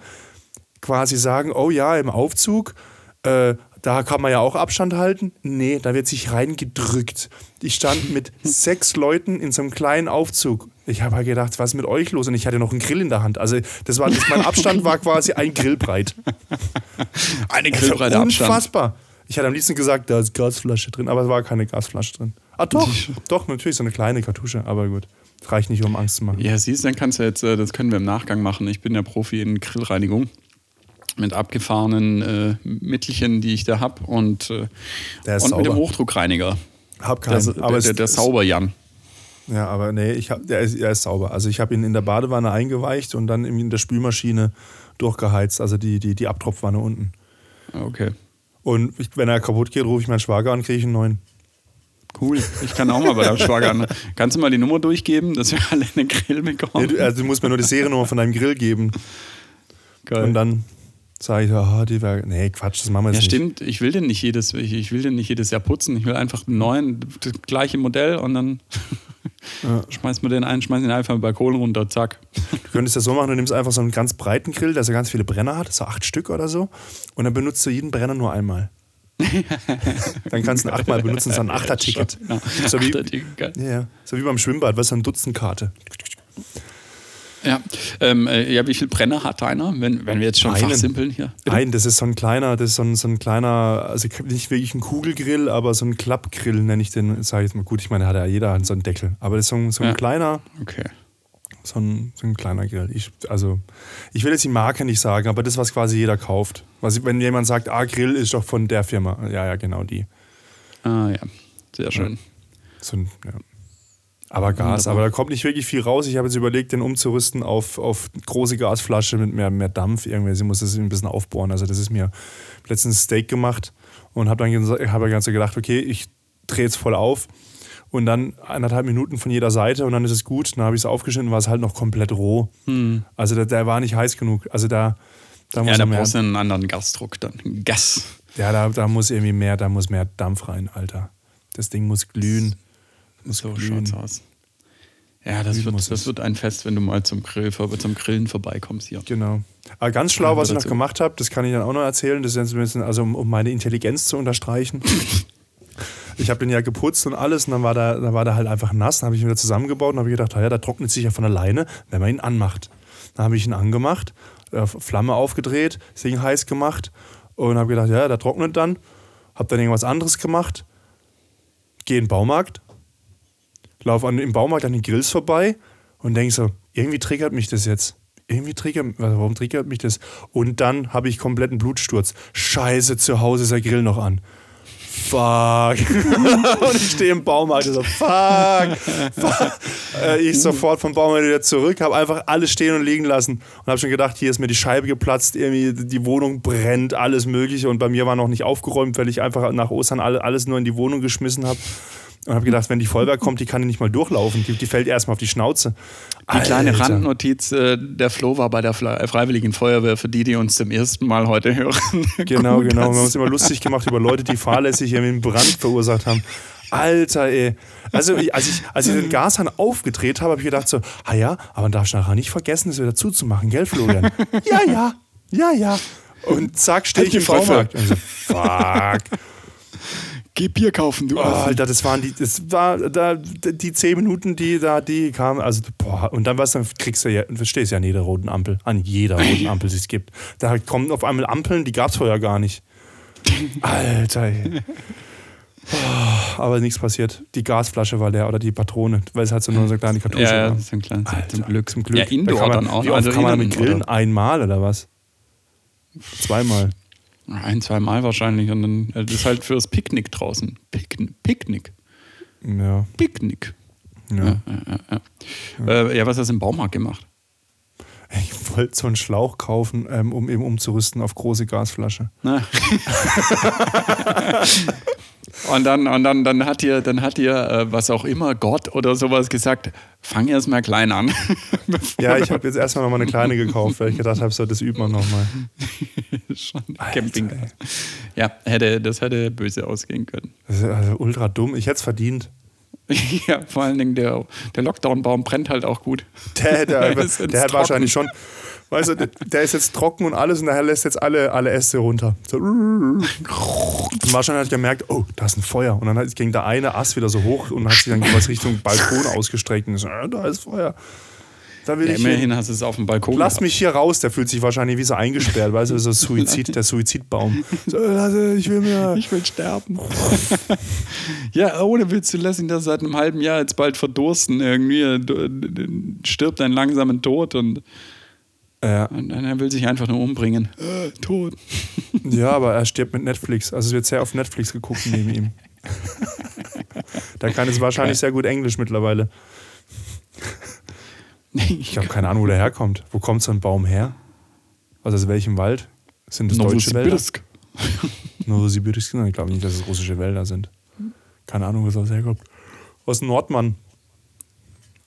quasi sagen, oh ja, im Aufzug, äh, da kann man ja auch Abstand halten? Nee, da wird sich reingedrückt. Ich stand mit sechs Leuten in so einem kleinen Aufzug. Ich habe halt gedacht, was ist mit euch los? Und ich hatte noch einen Grill in der Hand. Also das war, das, mein Abstand war quasi ein Grillbreit. Eine Das grillbreite Abstand. Unfassbar. Ich hatte am liebsten gesagt, da ist Gasflasche drin, aber es war keine Gasflasche drin. Ah doch, doch, natürlich so eine kleine Kartusche, aber gut. Das reicht nicht, um Angst zu machen. Ja, siehst du, dann kannst du jetzt, äh, das können wir im Nachgang machen. Ich bin ja Profi in Grillreinigung mit abgefahrenen äh, Mittelchen, die ich da habe und, äh, Der und mit dem. Hochdruckreiniger. Hab Der, keinen, der, aber der, der es- Sauber-Jan. Ja, aber nee, ich hab, der, ist, der ist sauber. Also ich habe ihn in der Badewanne eingeweicht und dann in der Spülmaschine durchgeheizt, also die, die, die Abtropfwanne unten. Okay. Und ich, wenn er kaputt geht, rufe ich meinen Schwager an, kriege ich einen neuen. Cool. Ich kann auch mal bei deinem Schwager an. Kannst du mal die Nummer durchgeben, dass wir alle einen Grill bekommen? du, also du musst mir nur die Seriennummer von deinem Grill geben. Geil. Und dann sage ich, ah, die wäre. Nee, Quatsch, das machen wir jetzt Ja, nicht. stimmt. Ich will den nicht jedes, ich, will den nicht jedes Jahr putzen. Ich will einfach einen neuen, das gleiche Modell und dann schmeißt man den ein, schmeißt ihn einfach im Balkon runter, zack. Du könntest das so machen, du nimmst einfach so einen ganz breiten Grill, der so ganz viele Brenner hat, so acht Stück oder so, und dann benutzt du jeden Brenner nur einmal. dann kannst du ihn achtmal benutzen, so ein Achterticket. Ja. So wie, ja, so wie beim Schwimmbad, was so ein Dutzendkarte. Ja, ähm, äh, ja, wie viel Brenner hat einer, wenn, wenn wir jetzt schon Einen. fachsimpeln hier? Nein, das ist so ein kleiner, das ist so ein, so ein kleiner, also nicht wirklich ein Kugelgrill, aber so ein Klappgrill nenne ich den, sage ich jetzt mal gut, ich meine, hat ja jeder so einen Deckel. Aber das ist so ein, so ein Ja. kleiner, Okay. So ein, so ein kleiner Grill. Ich, also, ich will jetzt die Marke nicht sagen, aber das, was quasi jeder kauft. Was, wenn jemand sagt, ah, Grill ist doch von der Firma. Ja, ja, genau die. Ah ja, sehr schön. So ein, ja. Aber Gas, Wunderbar. aber da kommt nicht wirklich viel raus. Ich habe jetzt überlegt, den umzurüsten auf, auf große Gasflasche mit mehr, mehr Dampf. Irgendwie, sie muss das ein bisschen aufbohren. Also, das ist mir letztens Steak gemacht und habe dann, hab dann gedacht, okay, ich drehe jetzt voll auf und dann eineinhalb Minuten von jeder Seite und dann ist es gut. Dann habe ich es aufgeschnitten, war es halt noch komplett roh. Also, der, der war nicht heiß genug. Also, da, da muss Ja, da brauchst du einen anderen Gasdruck dann. Gas. ja, da, da muss irgendwie mehr, da muss mehr Dampf rein, Alter. Das Ding muss glühen. Muss So schaut's aus. Ja, das Glühen wird, das es. wird ein Fest, wenn du mal zum, Grill, zum Grillen vorbeikommst hier. Genau. Aber ganz schlau, was ich noch gemacht habe, das kann ich dann auch noch erzählen, das ist jetzt ein bisschen, also um, um meine Intelligenz zu unterstreichen. ich habe den ja geputzt und alles und dann war der, dann war der halt einfach nass. Dann habe ich ihn wieder zusammengebaut und habe gedacht, ja, der trocknet sich ja von alleine, wenn man ihn anmacht. Dann habe ich ihn angemacht, äh, Flamme aufgedreht, das Ding heiß gemacht und habe gedacht, ja, der trocknet dann. Habe dann irgendwas anderes gemacht, gehe in den Baumarkt, laufe im Baumarkt an den Grills vorbei und denke so, irgendwie triggert mich das jetzt. Irgendwie triggert, also warum triggert mich das? Und dann habe ich kompletten Blutsturz. Scheiße, zu Hause ist der Grill noch an. Fuck. und ich stehe im Baumarkt so, fuck. fuck. Äh, ich sofort vom Baumarkt wieder zurück, habe einfach alles stehen und liegen lassen und habe schon gedacht, hier ist mir die Scheibe geplatzt, irgendwie die Wohnung brennt, alles Mögliche. Und bei mir war noch nicht aufgeräumt, weil ich einfach nach Ostern alles nur in die Wohnung geschmissen habe. Und habe gedacht, wenn die Feuerwehr kommt, die kann nicht mal durchlaufen. Die, die fällt erstmal auf die Schnauze. Die kleine Randnotiz, äh, der Flo war bei der Freiwilligen Feuerwehr, für die, die uns zum ersten Mal heute hören. Genau, Gut, genau. Wir haben uns immer lustig gemacht über Leute, die fahrlässig einen Brand verursacht haben. Alter, ey. Also, als ich, als ich den Gashahn aufgedreht habe, habe ich gedacht so, ah ja, aber man darf nachher nicht vergessen, es wieder zuzumachen, gell, Florian? ja, ja, ja, ja. Und zack, stehe ich im Baumarkt. So, fuck. Geh Bier kaufen, du. Oh, Alter, das waren die, das war da die zehn Minuten, die da, die kamen, also boah, und dann was, dann kriegst du ja, du stehst ja an jeder roten Ampel, an jeder roten Ampel, die es gibt. Da kommen auf einmal Ampeln, die gab es vorher gar nicht. Alter. Oh, aber nichts passiert. Die Gasflasche war leer oder die Patrone, weil es halt so nur so kleine Kartusche ja, war. Ja, zum, kleinen, Alter, zum Glück. Zum Glück. Ja, Indoor da dann auch. Wie oft also kann man damit grillen? Einmal oder was? Zweimal. Ein, zwei Mal wahrscheinlich. Und dann äh, das ist halt fürs Picknick draußen. Picknick. Picknick. Ja. Picknick. Ja. Ja, ja, ja. Ja. Äh, ja was hast du im Baumarkt gemacht? Ich wollte so einen Schlauch kaufen, ähm, um eben umzurüsten auf große Gasflasche. Und dann, und dann, dann hat ihr, dann hat ihr, äh, was auch immer, Gott oder sowas gesagt, fang erst mal klein an. Ja, ich habe jetzt erstmal nochmal eine kleine gekauft, weil ich gedacht habe, so, das übt man nochmal. Schon Camping. Ja, hätte, das hätte böse ausgehen können. Das ist also ultra dumm. Ich hätte es verdient. Ja, vor allen Dingen der, der Lockdown-Baum brennt halt auch gut. Der, Ist jetzt der hat wahrscheinlich schon, weißt du, der- der ist jetzt trocken und alles und daher lässt jetzt alle, alle Äste runter. So. Und wahrscheinlich hat er gemerkt, oh, da ist ein Feuer. Und dann hat- ging der eine Ast wieder so hoch und hat sich dann was Richtung Balkon ausgestreckt. Und so, ah, da ist Feuer. Da will Ja, ich hin. immerhin hast du es auf dem Balkon. Lass gehabt. mich hier raus, der fühlt sich wahrscheinlich wie so eingesperrt, weißt du, so Suizid, der Suizidbaum. So, ich will mir. Ich will sterben. ja, ohne Witz, du lässt ihn da seit einem halben Jahr jetzt bald verdursten. Irgendwie stirbt einen langsamen Tod und, Ja. und er will sich einfach nur umbringen. Äh, tot. ja, aber er stirbt mit Netflix. Also es wird sehr auf Netflix geguckt neben ihm. Der kann jetzt wahrscheinlich sehr gut Englisch mittlerweile. Ich habe keine Ahnung, wo der herkommt. Wo kommt so ein Baum her? Also aus welchem Wald? Sind das deutsche Wälder? Novosibirsk. Nein, Ich glaube nicht, dass es russische Wälder sind. Keine Ahnung, wo das herkommt. Aus Nordmann.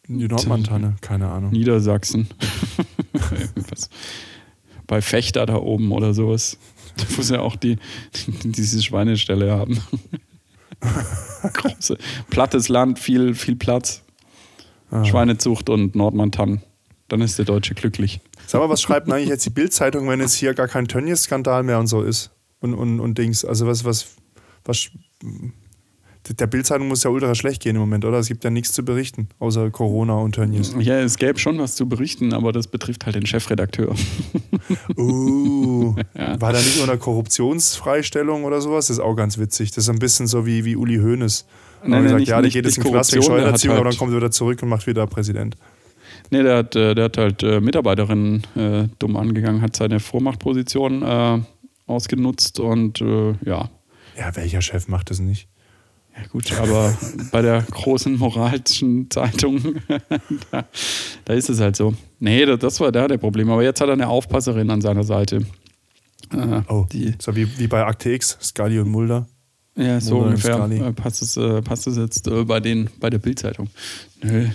Die Nordmann-Tanne, keine Ahnung. Niedersachsen. Bei Fechter da oben oder sowas. Da muss ja auch die, diese Schweinestelle haben. Große, plattes Land, viel, viel Platz. Ah. Schweinezucht und Nordmantann. Dann ist der Deutsche glücklich. Sag mal, was schreibt denn eigentlich jetzt die Bildzeitung, wenn jetzt hier gar kein Tönnies-Skandal mehr und so ist? Und, und, und Dings. Also was, was, was. Der Bildzeitung muss ja ultra schlecht gehen im Moment, oder? Es gibt ja nichts zu berichten, außer Corona und Tönnies. Ja, es gäbe schon was zu berichten, aber das betrifft halt den Chefredakteur. Uh, Ja. war da nicht unter Korruptionsfreistellung oder sowas? Das ist auch ganz witzig. Das ist ein bisschen so wie, wie Uli Hoeneß. Nein, Nein, nein, gesagt, nicht- ja, der geht jetzt in Knast Steuererziehung, aber halt- dann kommt er wieder zurück und macht wieder Präsident. Nee, der hat, äh, der hat halt äh, Mitarbeiterinnen äh, dumm angegangen, hat seine Vormachtposition äh, ausgenutzt und äh, ja. Ja, welcher Chef macht das nicht? Ja gut, aber bei der großen moralischen Zeitung, da, da ist es halt so. Nee, das, das war da der Problem. Aber jetzt hat er eine Aufpasserin an seiner Seite. Äh, Oh, die, so wie, wie bei Akte X, Scully und Mulder. Ja, so und ungefähr äh, passt es, äh, passt es jetzt äh, bei, den, bei der Bildzeitung. Nö.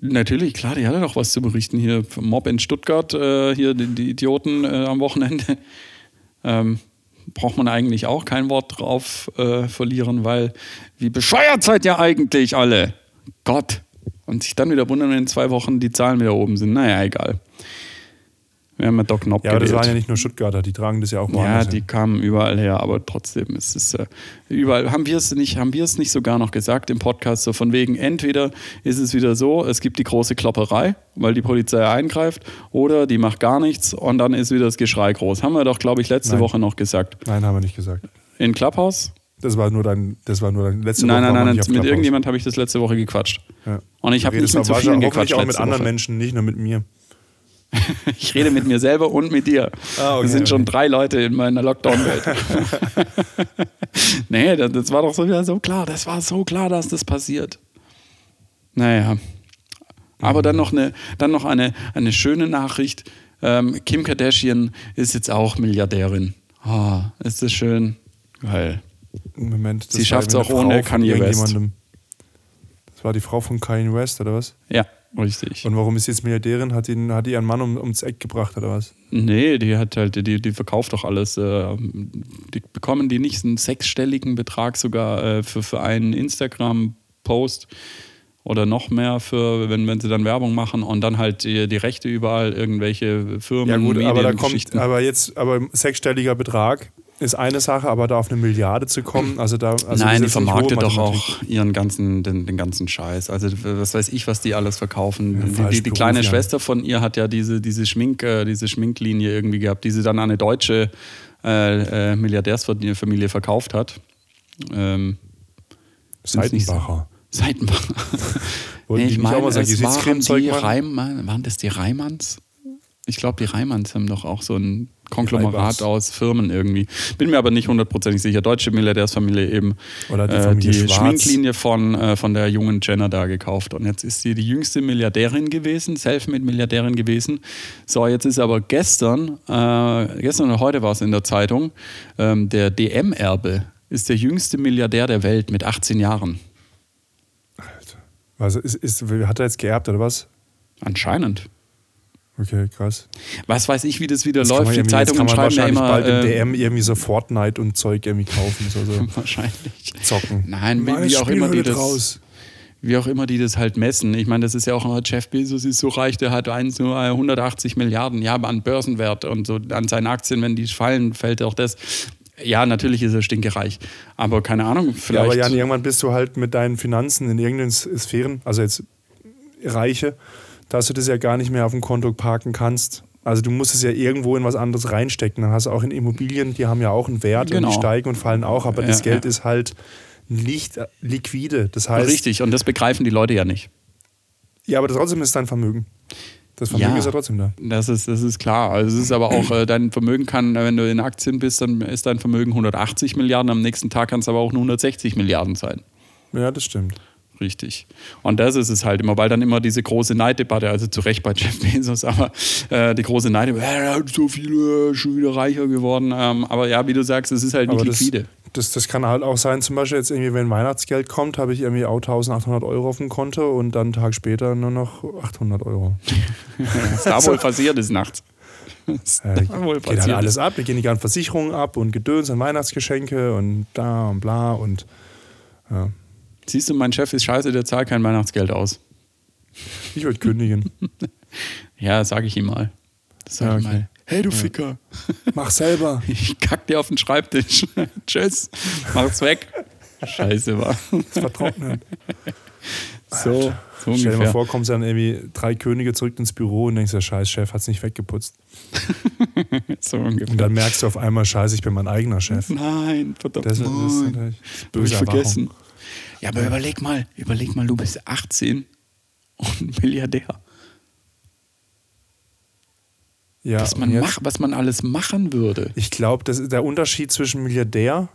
Natürlich, klar, die hatte doch was zu berichten hier. Mob in Stuttgart, äh, hier die, die Idioten äh, am Wochenende. Ähm, braucht man eigentlich auch kein Wort drauf äh, verlieren, weil wie bescheuert seid ihr eigentlich alle? Gott. Und sich dann wieder wundern, wenn in zwei Wochen die Zahlen wieder oben sind. Naja, egal. Wir haben ja Doc Knob Ja, aber das waren ja nicht nur Stuttgarter, die tragen das ja auch Ja, woanders die hin. kamen überall her, aber trotzdem ist es äh, überall. Haben wir es nicht, haben wir es nicht sogar noch gesagt im Podcast, so von wegen, entweder ist es wieder so, es gibt die große Klopperei, weil die Polizei eingreift, oder die macht gar nichts und dann ist wieder das Geschrei groß. Haben wir doch, glaube ich, letzte Nein. Woche noch gesagt. Nein, haben wir nicht gesagt. In Clubhouse? Das war nur dein, das war nur dein letzte nein, Woche nein, nein, auf mit irgendjemand habe ich das letzte Woche gequatscht. Ja. Und ich habe nicht mit so vielen gequatscht auch mit anderen Woche. Menschen, nicht nur mit mir. Ich rede mit mir selber und mit dir. Ah, okay, Wir sind schon okay. drei Leute in meiner Lockdown-Welt. nee, das, das war doch so so klar. Das war so klar, dass das passiert. Naja. Aber dann noch eine, dann noch eine, eine schöne Nachricht. Ähm, Kim Kardashian ist jetzt auch Milliardärin. Ah, ist das schön. Geil. Moment, das Sie schafft's irgendwie auch ohne Kanye West. Das war die Frau von Kanye West, oder was? Ja, richtig. Und warum ist sie jetzt Milliardärin? Hat, ihn, hat die ihren Mann um, ums Eck gebracht, oder was? Nee, die hat halt, die, die verkauft doch alles. Äh, die bekommen die nicht einen sechsstelligen Betrag sogar äh, für, für einen Instagram-Post oder noch mehr für, wenn, wenn sie dann Werbung machen und dann halt die, die Rechte überall, irgendwelche Firmen. Ja gut, aber da kommt, aber jetzt, aber sechsstelliger Betrag ist eine Sache, aber da auf eine Milliarde zu kommen, also da. Also Nein, die vermarktet doch auch ihren ganzen, den, den ganzen Scheiß. Also was weiß ich, was die alles verkaufen. Ja, die, die, die kleine ja. Schwester von ihr hat ja diese, diese, Schmink, äh, diese Schminklinie irgendwie gehabt, die sie dann an eine deutsche äh, äh, Milliardärsfamilie verkauft hat. Ähm, Seitenbacher. Seitenbach. Wollten Nee, ich nicht auch meine, mal es waren die? Reimann, waren das die Reimanns? Ich glaube, die Reimanns haben doch auch so ein Konglomerat aus Firmen irgendwie. Bin mir aber nicht hundertprozentig sicher. Deutsche Milliardärsfamilie eben. Oder die äh, Familie die Schwarz. Schminklinie von, äh, von der jungen Jenner da gekauft. Und jetzt ist sie die jüngste Milliardärin gewesen, Selfmade-Milliardärin gewesen. So, jetzt ist aber gestern, äh, gestern oder heute war es in der Zeitung, ähm, der DM-Erbe ist der jüngste Milliardär der Welt mit 18 Jahren. Also ist, ist, hat er jetzt geerbt oder was? Anscheinend. Okay, krass. Was weiß ich, wie das wieder man läuft. Die Zeitungen kann man schreiben ja wahrscheinlich immer. bald im äh, DM irgendwie so Fortnite und Zeug irgendwie kaufen. So, so. wahrscheinlich. Zocken. Nein, wie, Meine wie auch immer die das. draus. Wie auch immer die das halt messen. Ich meine, das ist ja auch immer, Jeff Bezos ist so reich, der hat eins nur 180 Milliarden, ja, an Börsenwert und so an seinen Aktien, wenn die fallen, fällt auch das. Ja, natürlich ist er stinkereich. Aber keine Ahnung, Ja, vielleicht. aber Jan, irgendwann bist du halt mit deinen Finanzen in irgendeinen Sphären, also jetzt Reiche, dass du das ja gar nicht mehr auf dem Konto parken kannst. Also du musst es ja irgendwo in was anderes reinstecken. Dann hast du auch in Immobilien, die haben ja auch einen Wert und Genau. die steigen und fallen auch, aber das Ja, Geld ja. ist halt nicht äh, liquide. Das heißt, Richtig, und das begreifen die Leute ja nicht. ja, aber trotzdem ist dein Vermögen. Das Vermögen Ja. ist ja trotzdem da. Das ist, das ist klar. Also es ist aber auch, äh, dein Vermögen kann, äh, wenn du in Aktien bist, dann ist dein Vermögen 180 Milliarden, am nächsten Tag kann es aber auch nur 160 Milliarden sein. Ja, das stimmt. Richtig. Und das ist es halt immer, weil dann immer diese große Neiddebatte, also zu Recht bei Jeff Bezos, aber äh, die große Neiddebatte, äh, so viele, schon wieder reicher geworden. Ähm, aber ja, wie du sagst, es ist halt nicht Aber das, liquide. das, das kann halt auch sein, zum Beispiel jetzt irgendwie, wenn Weihnachtsgeld kommt, habe ich irgendwie auch 1800 Euro auf dem Konto und dann einen Tag später nur noch 800 Euro. Was da wohl passiert ist nachts. Was Äh, geht halt passiert alles ist. ab. Wir gehen die ganzen Versicherungen ab und Gedöns und Weihnachtsgeschenke und da und bla und ja. Siehst du, mein Chef ist scheiße, der zahlt kein Weihnachtsgeld aus. Ich würde kündigen. Ja, sag ich ihm mal. Das sag Ja, ich okay. mal. Hey, du Ficker. Mach selber. Ich kack dir auf den Schreibtisch. Tschüss. Mach's weg. Scheiße war. Das vertrocknen. So, so Stell dir mal ungefähr. vor, kommst dann irgendwie drei Könige zurück ins Büro und denkst, der scheiß Chef hat's nicht weggeputzt. So ungefähr. Und dann merkst du auf einmal, scheiße, ich bin mein eigener Chef. Nein, verdammt. Das ist, das ist böse ich vergessen. Erwachung. Ja, aber überleg mal, überleg mal, du bist 18 und Milliardär. Ja, was, man mach, was man alles machen würde. Ich glaube, das ist der Unterschied zwischen Milliardär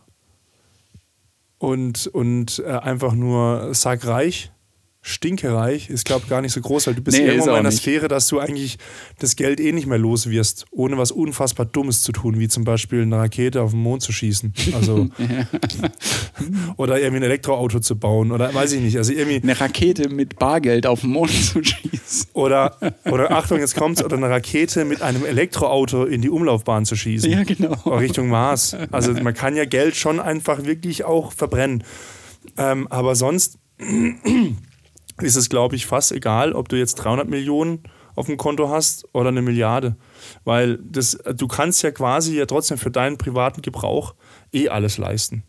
und, und äh, einfach nur sackreich, stinkereich, ist, glaube ich, gar nicht so groß, weil du bist Nee, auch in einer nicht. Sphäre, dass du eigentlich das Geld eh nicht mehr los wirst, ohne was unfassbar Dummes zu tun, wie zum Beispiel eine Rakete auf den Mond zu schießen. Also, oder irgendwie ein Elektroauto zu bauen oder weiß ich nicht. Also irgendwie, Eine Rakete mit Bargeld auf den Mond zu schießen. oder, oder Achtung, jetzt kommt's, oder eine Rakete mit einem Elektroauto in die Umlaufbahn zu schießen. Ja, genau. Auch Richtung Mars. Also man kann ja Geld schon einfach wirklich auch verbrennen. Ähm, aber sonst ist es, glaube ich, fast egal, ob du jetzt 300 Millionen auf dem Konto hast oder eine Milliarde. Weil das, du kannst ja quasi ja trotzdem für deinen privaten Gebrauch eh alles leisten.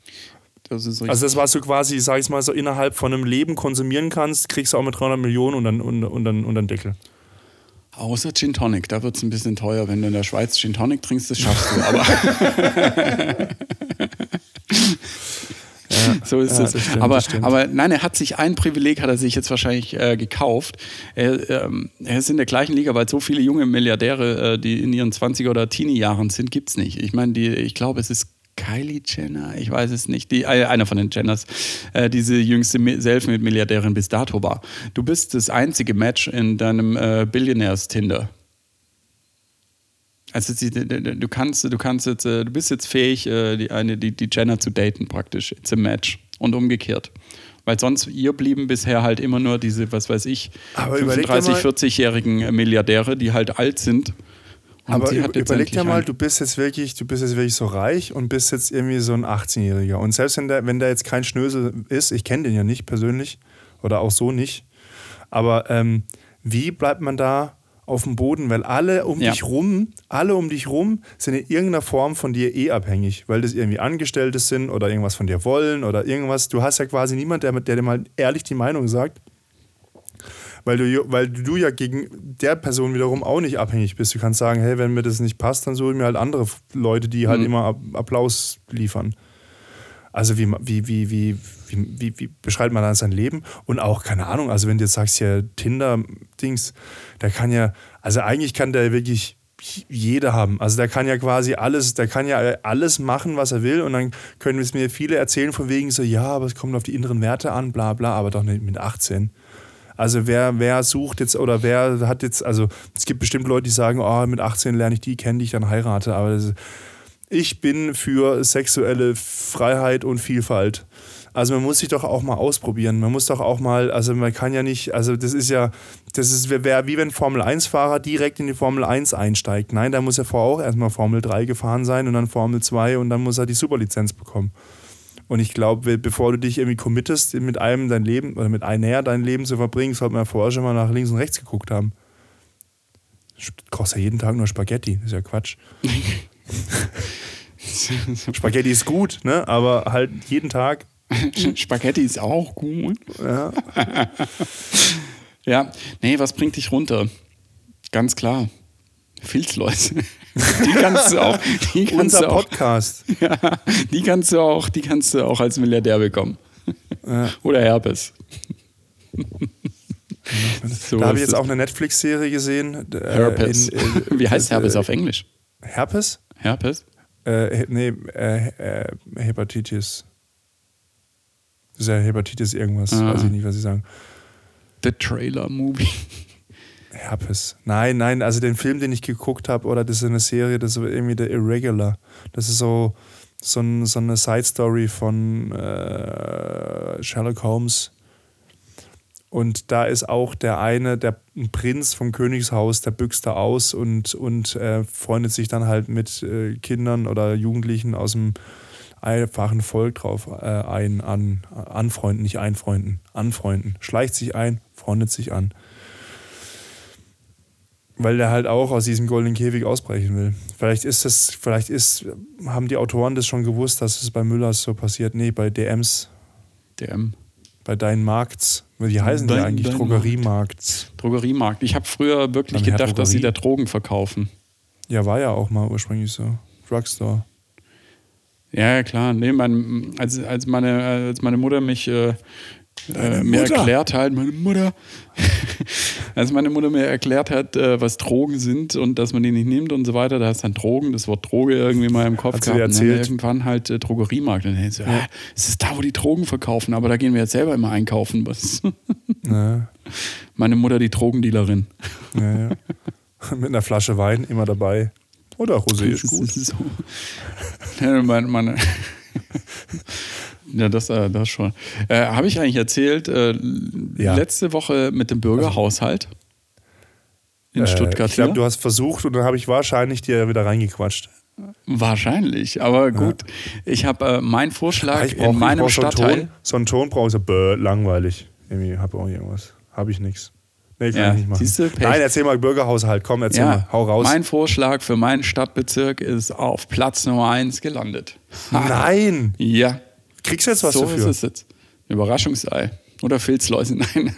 Das. Also das, was du quasi, sag ich mal, so innerhalb von einem Leben konsumieren kannst, kriegst du auch mit 300 Millionen und dann, und, und dann, und dann Deckel. Außer Gin Tonic, da wird es ein bisschen teuer. Wenn du in der Schweiz Gin Tonic trinkst, das schaffst du. Aber so ist es. das stimmt, aber, aber nein, er hat sich ein Privileg, hat er sich jetzt wahrscheinlich äh, gekauft. Er, ähm, er ist in der gleichen Liga, weil so viele junge Milliardäre, äh, die in ihren 20er oder Teenie-Jahren sind, gibt es nicht. Ich meine, ich glaube, es ist Kylie Jenner, ich weiß es nicht, die, äh, einer von den Jenners, äh, diese jüngste Mi- Selfmade-Milliardärin bis dato war. Du bist das einzige Match in deinem äh, Billionärs-Tinder. Also du kannst, du kannst jetzt, äh, du bist jetzt fähig, äh, die, eine, die, die Jenner zu daten praktisch. It's a match. Und umgekehrt. Weil sonst, ihr blieben bisher halt immer nur diese, was weiß ich, Aber überleg dir 35, mal- 40-jährigen Milliardäre, die halt alt sind. Und Aber über- überleg dir mal, du bist jetzt wirklich, du bist jetzt wirklich so reich und bist jetzt irgendwie so ein 18-Jähriger. Und selbst wenn der, wenn der jetzt kein Schnösel ist, ich kenne den ja nicht persönlich oder auch so nicht, aber ähm, wie bleibt man da auf dem Boden? Weil alle um Ja. dich rum, alle um dich rum sind in irgendeiner Form von dir eh abhängig, weil das irgendwie Angestellte sind oder irgendwas von dir wollen oder irgendwas. Du hast ja quasi niemand, der, der dir mal ehrlich die Meinung sagt weil du, weil du ja gegen der Person wiederum auch nicht abhängig bist. Du kannst sagen, hey, wenn mir das nicht passt, dann suche ich mir halt andere Leute, die halt immer App- Applaus liefern. Also wie, wie, wie, wie, wie, wie, wie beschreibt man dann sein Leben? Und auch, keine Ahnung, also wenn du jetzt sagst, ja, Tinder-Dings, der kann ja, also eigentlich kann der wirklich jeder haben. Also der kann ja quasi alles, der kann ja alles machen, was er will und dann können es mir viele erzählen von wegen so, ja, aber es kommt auf die inneren Werte an, bla bla, aber doch nicht mit 18. Also wer, wer sucht jetzt oder wer hat jetzt, also es gibt bestimmt Leute, die sagen, oh, mit 18 lerne ich die kennen, die ich dann heirate, aber das, ich bin für sexuelle Freiheit und Vielfalt. Also man muss sich doch auch mal ausprobieren. Man muss doch auch mal, also man kann ja nicht, also das ist ja, das ist wäre wie wenn Formel 1-Fahrer direkt in die Formel 1 einsteigt. Nein, da muss er vorher auch erstmal Formel 3 gefahren sein und dann Formel 2 und dann muss er die Superlizenz bekommen. Und ich glaube, bevor du dich irgendwie committest, mit einem dein Leben oder mit einer dein Leben zu verbringen, sollte man vorher schon mal nach links und rechts geguckt haben. Du kochst ja jeden Tag nur Spaghetti, ist ja Quatsch. Spaghetti ist gut, ne? aber halt jeden Tag. Spaghetti ist auch gut. Ja. Ja, nee, was bringt dich runter? Ganz klar. Filzläuse. Die kannst du auch. Die kannst Unser du auch, Podcast. ja, die kannst du auch, die kannst du auch als Milliardär bekommen. Ja. Oder Herpes. So Da habe ich jetzt auch eine Netflix-Serie gesehen. äh, Herpes. in- äh, Wie heißt das, Herpes äh, auf Englisch? Herpes? Herpes? Äh, nee, äh, äh, Hepatitis. Das ist ja Hepatitis irgendwas, Ah. weiß ich nicht, was sie sagen. The Trailer Movie. Herpes. Nein, nein, also den Film, den ich geguckt habe, oder das ist eine Serie, das ist irgendwie The Irregular. Das ist so, so, ein, so eine Side-Story von äh, Sherlock Holmes. Und da ist auch der eine, der ein Prinz vom Königshaus, der büchst da aus und, und äh, freundet sich dann halt mit äh, Kindern oder Jugendlichen aus dem einfachen Volk drauf äh, ein, an, anfreunden, nicht einfreunden, anfreunden. Schleicht sich ein, freundet sich an. Weil der halt auch aus diesem goldenen Käfig ausbrechen will. Vielleicht ist das, vielleicht ist, haben die Autoren das schon gewusst, dass es bei Müllers so passiert. Nee, bei DMs, DM. Bei deinen Markts. Wie heißen die Dein- eigentlich? Dein Drogeriemarkts. Drogeriemarkt. Ich habe früher wirklich Herr gedacht, dass sie da? Drogen verkaufen. Ja, war ja auch mal ursprünglich so. Drugstore. Ja, klar. Nee, mein, als, als, meine, als meine Mutter mich äh, äh, mir erklärt hat, meine Mutter, als meine Mutter mir erklärt hat, äh, was Drogen sind und dass man die nicht nimmt und so weiter, da hast dann Drogen, das Wort Droge irgendwie mal im Kopf Hat gehabt. Und dann erzählt? irgendwann halt äh, Drogeriemarkt. Und dann so, ah, es ist da, wo die Drogen verkaufen, aber da gehen wir jetzt selber immer einkaufen. Was? Ja, meine Mutter, die Drogendealerin. ja, ja. Mit einer Flasche Wein immer dabei. Oder Rosé ist gut. So. Ja, meine, meine ja, das, äh, das schon. Äh, Habe ich eigentlich erzählt, äh, Ja. letzte Woche mit dem Bürgerhaushalt in Äh, Stuttgart Ich glaube, du hast versucht und dann habe ich wahrscheinlich dir wieder reingequatscht. Wahrscheinlich, aber gut. Ich habe äh, meinen Vorschlag brauch- in meinem Stadtteil. Ton, so einen Ton brauche ich so, bäh, langweilig. Irgendwie habe auch irgendwas. Habe ich nichts. Nee, kann Ja, ich nicht machen. siehst du, Pech. Nein, erzähl mal Bürgerhaushalt. Komm, erzähl mal. Hau raus. Mein Vorschlag für meinen Stadtbezirk ist auf Platz Nummer 1 gelandet. Nein. Ja, Kriegst du jetzt was so dafür? ist es jetzt. Überraschungsei. Oder Filzläuse, nein. Ich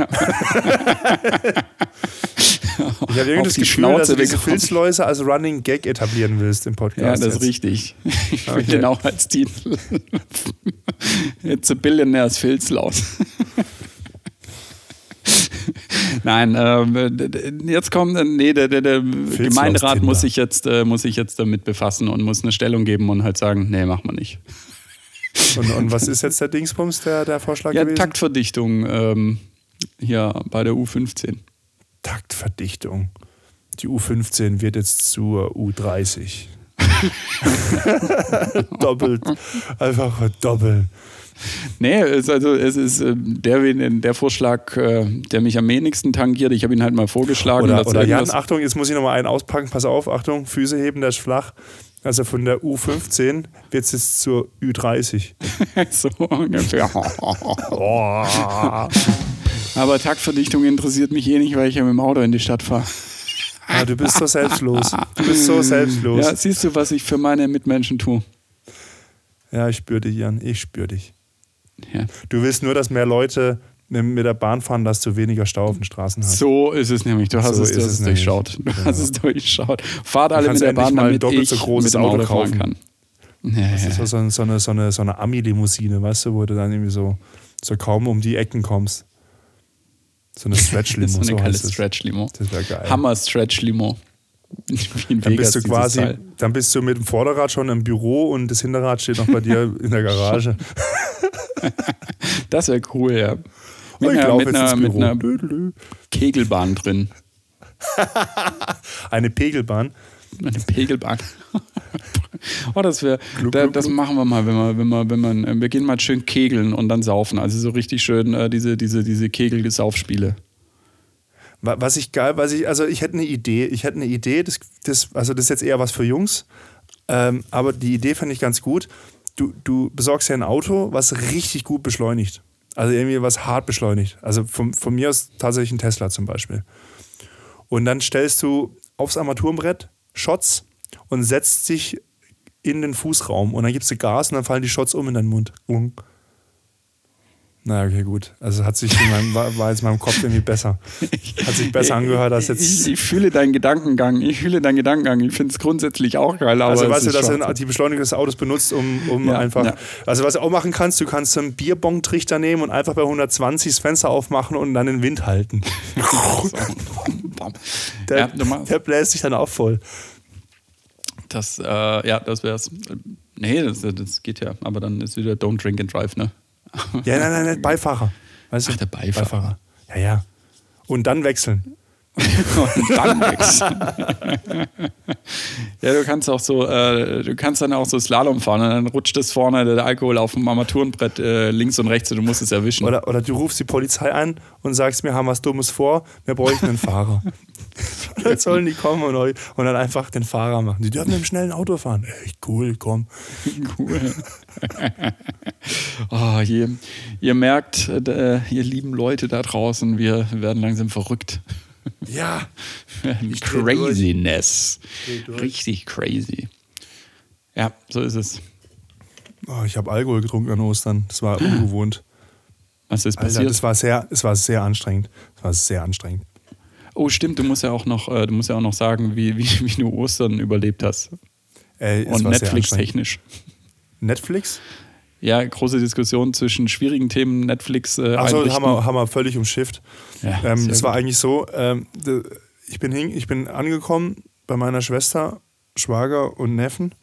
habe irgendwie das Gefühl, Schnauze dass du diese. Filzläuse als Running Gag etablieren willst im Ja, Podcast. das ist richtig. Ich will Okay. den auch als Titel. It's a Billionaire's Filzlaus. Nein, ähm, jetzt kommt, nee, der, der, der Gemeinderat muss sich, jetzt, äh, muss sich jetzt damit befassen und muss eine Stellung geben und halt sagen, nee, machen wir nicht. Und, und was ist jetzt der Dingsbums, der, der Vorschlag Ja, gewesen? Taktverdichtung ähm, hier bei der U15. Taktverdichtung. Die U15 wird jetzt zur U30. Doppelt. Einfach verdoppeln. Nee, es, also es ist äh, der, der Vorschlag, äh, der mich am wenigsten tangiert. Ich habe ihn halt mal vorgeschlagen. Oder, oder Jan, Achtung, jetzt muss ich nochmal einen auspacken. Pass auf, Achtung, Füße heben, der ist flach. Also von der U15 wird es jetzt zur U30. so ungefähr. Oh. Aber Taktverdichtung interessiert mich eh nicht, weil ich ja mit dem Auto in die Stadt fahre. Ah, du bist so selbstlos. Du bist so selbstlos. Ja, siehst du, was ich für meine Mitmenschen tue? Ja, ich spüre dich, Jan. Ich spüre dich. Ja. Du willst nur, dass mehr Leute mit, der Bahn fahren, dass du weniger Stau auf den Straßen hast. So ist es nämlich. Du hast So es, du hast es durchschaut. Du hast Genau. es durchschaut. Fahrt alle mit der Bahn, damit doppelt ich so großes mit dem Auto Auto fahren kaufen. kann. Ja, Das ist so, so, eine, so eine, so eine Ami-Limousine, weißt du, wo du dann irgendwie so, so kaum um die Ecken kommst. So eine Stretch-Limo, so eine so geile. Stretch-Limo. Das wäre geil. Hammer Stretch-Limo. Wie in Dann bist du quasi, Teil. dann bist du mit dem Vorderrad schon im Büro und das Hinterrad steht noch bei dir in der Garage. Das wäre cool, ja. Mit ich einer, mit einer, mit einer. Kegelbahn drin. Eine Pegelbahn. Eine Pegelbahn. oh, das wäre, da, das machen wir mal, wenn wir, wenn wir, wenn man, äh, wir gehen mal schön kegeln und dann saufen. Also so richtig schön äh, diese, diese, diese Kegel-Saufspiele. Wa- Was ich geil, was ich, also ich hätte eine Idee. Ich hätte eine Idee, das, das, also das ist jetzt eher was für Jungs, ähm, aber die Idee fand ich ganz gut. Du, du besorgst ja ein Auto, was richtig gut beschleunigt. Also irgendwie was hart beschleunigt. Also von, von mir aus tatsächlich ein Tesla zum Beispiel. Und dann stellst du aufs Armaturenbrett Shots und setzt dich in den Fußraum und dann gibst du Gas und dann fallen die Shots um in deinen Mund. Na, okay, gut. Also hat sich in meinem, war, war jetzt in meinem Kopf irgendwie besser. Hat sich besser angehört als Ich, jetzt. ich fühle deinen Gedankengang. Ich fühle deinen Gedankengang. Ich finde es grundsätzlich auch geil. Aber Also weißt du, dass du die Beschleunigung des Autos benutzt, um, um Ja, einfach. ja. Also was du auch machen kannst, du kannst so einen Bierbong-Trichter nehmen und einfach bei 120 das Fenster aufmachen und dann den Wind halten. Der, ja, der bläst sich dann auch voll. das, äh, ja, das wär's. Nee, das, das geht ja. Aber dann ist wieder Don't Drink and Drive, ne? Ja, nein, nein, nein, Beifahrer. Weißt du? Ach, der Beifahrer. Ja, ja. Und dann wechseln. Und dann wechseln. ja, du kannst auch so, äh, du kannst dann auch so Slalom fahren und dann rutscht es vorne der Alkohol auf dem Armaturenbrett äh, links und rechts und du musst es erwischen. Oder, oder du rufst die Polizei an und sagst, wir haben was Dummes vor, wir bräuchten einen Fahrer. dann sollen die kommen und, euch- und dann einfach den Fahrer machen. Die dürfen im schnellen Auto fahren. Echt cool, komm. Cool. oh, ihr, ihr merkt, äh, ihr lieben Leute da draußen, wir werden langsam verrückt. Ja. Craziness. Richtig crazy. Ja, so ist es. Oh, ich habe Alkohol getrunken an Ostern. Das war ungewohnt. Was ist Alter, passiert? das war sehr, es war sehr anstrengend. Das war sehr anstrengend. oh, stimmt, du musst ja auch noch, äh, du musst ja auch noch sagen, wie, wie, wie du Ostern überlebt hast. Ey, es Und. Netflix-technisch. Netflix? Ja, große Diskussion zwischen schwierigen Themen, Netflix äh, Achso, haben wir, haben wir völlig umschifft. Ja, Ähm, das war eigentlich so, ähm, ich, bin hin, ich bin angekommen bei meiner Schwester, Schwager und Neffen,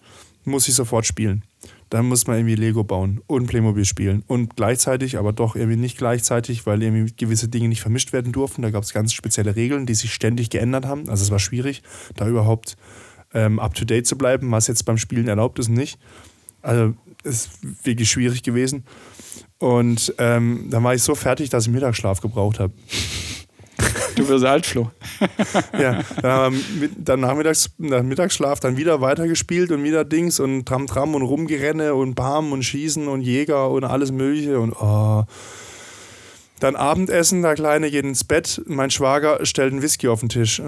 muss ich sofort spielen. Dann muss man irgendwie Lego bauen und Playmobil spielen. Und gleichzeitig, aber doch irgendwie nicht gleichzeitig, weil irgendwie gewisse Dinge nicht vermischt werden durften. Da gab es ganz spezielle Regeln, die sich ständig geändert haben. Also es war schwierig, da überhaupt ähm, up-to-date zu bleiben, was jetzt beim Spielen erlaubt ist und nicht. Also es ist wirklich schwierig gewesen. Und ähm, dann war ich so fertig, dass ich Mittagsschlaf gebraucht habe. Du wirst alt, Flo. Ja, dann haben wir dann nachmittags, nach Mittagsschlaf dann wieder weitergespielt und wieder Dings und Tram Tram und Rumgerenne und Bam und Schießen und Jäger und alles Mögliche und oh. Dann Abendessen, der Kleine geht ins Bett, mein Schwager stellt einen Whisky auf den Tisch.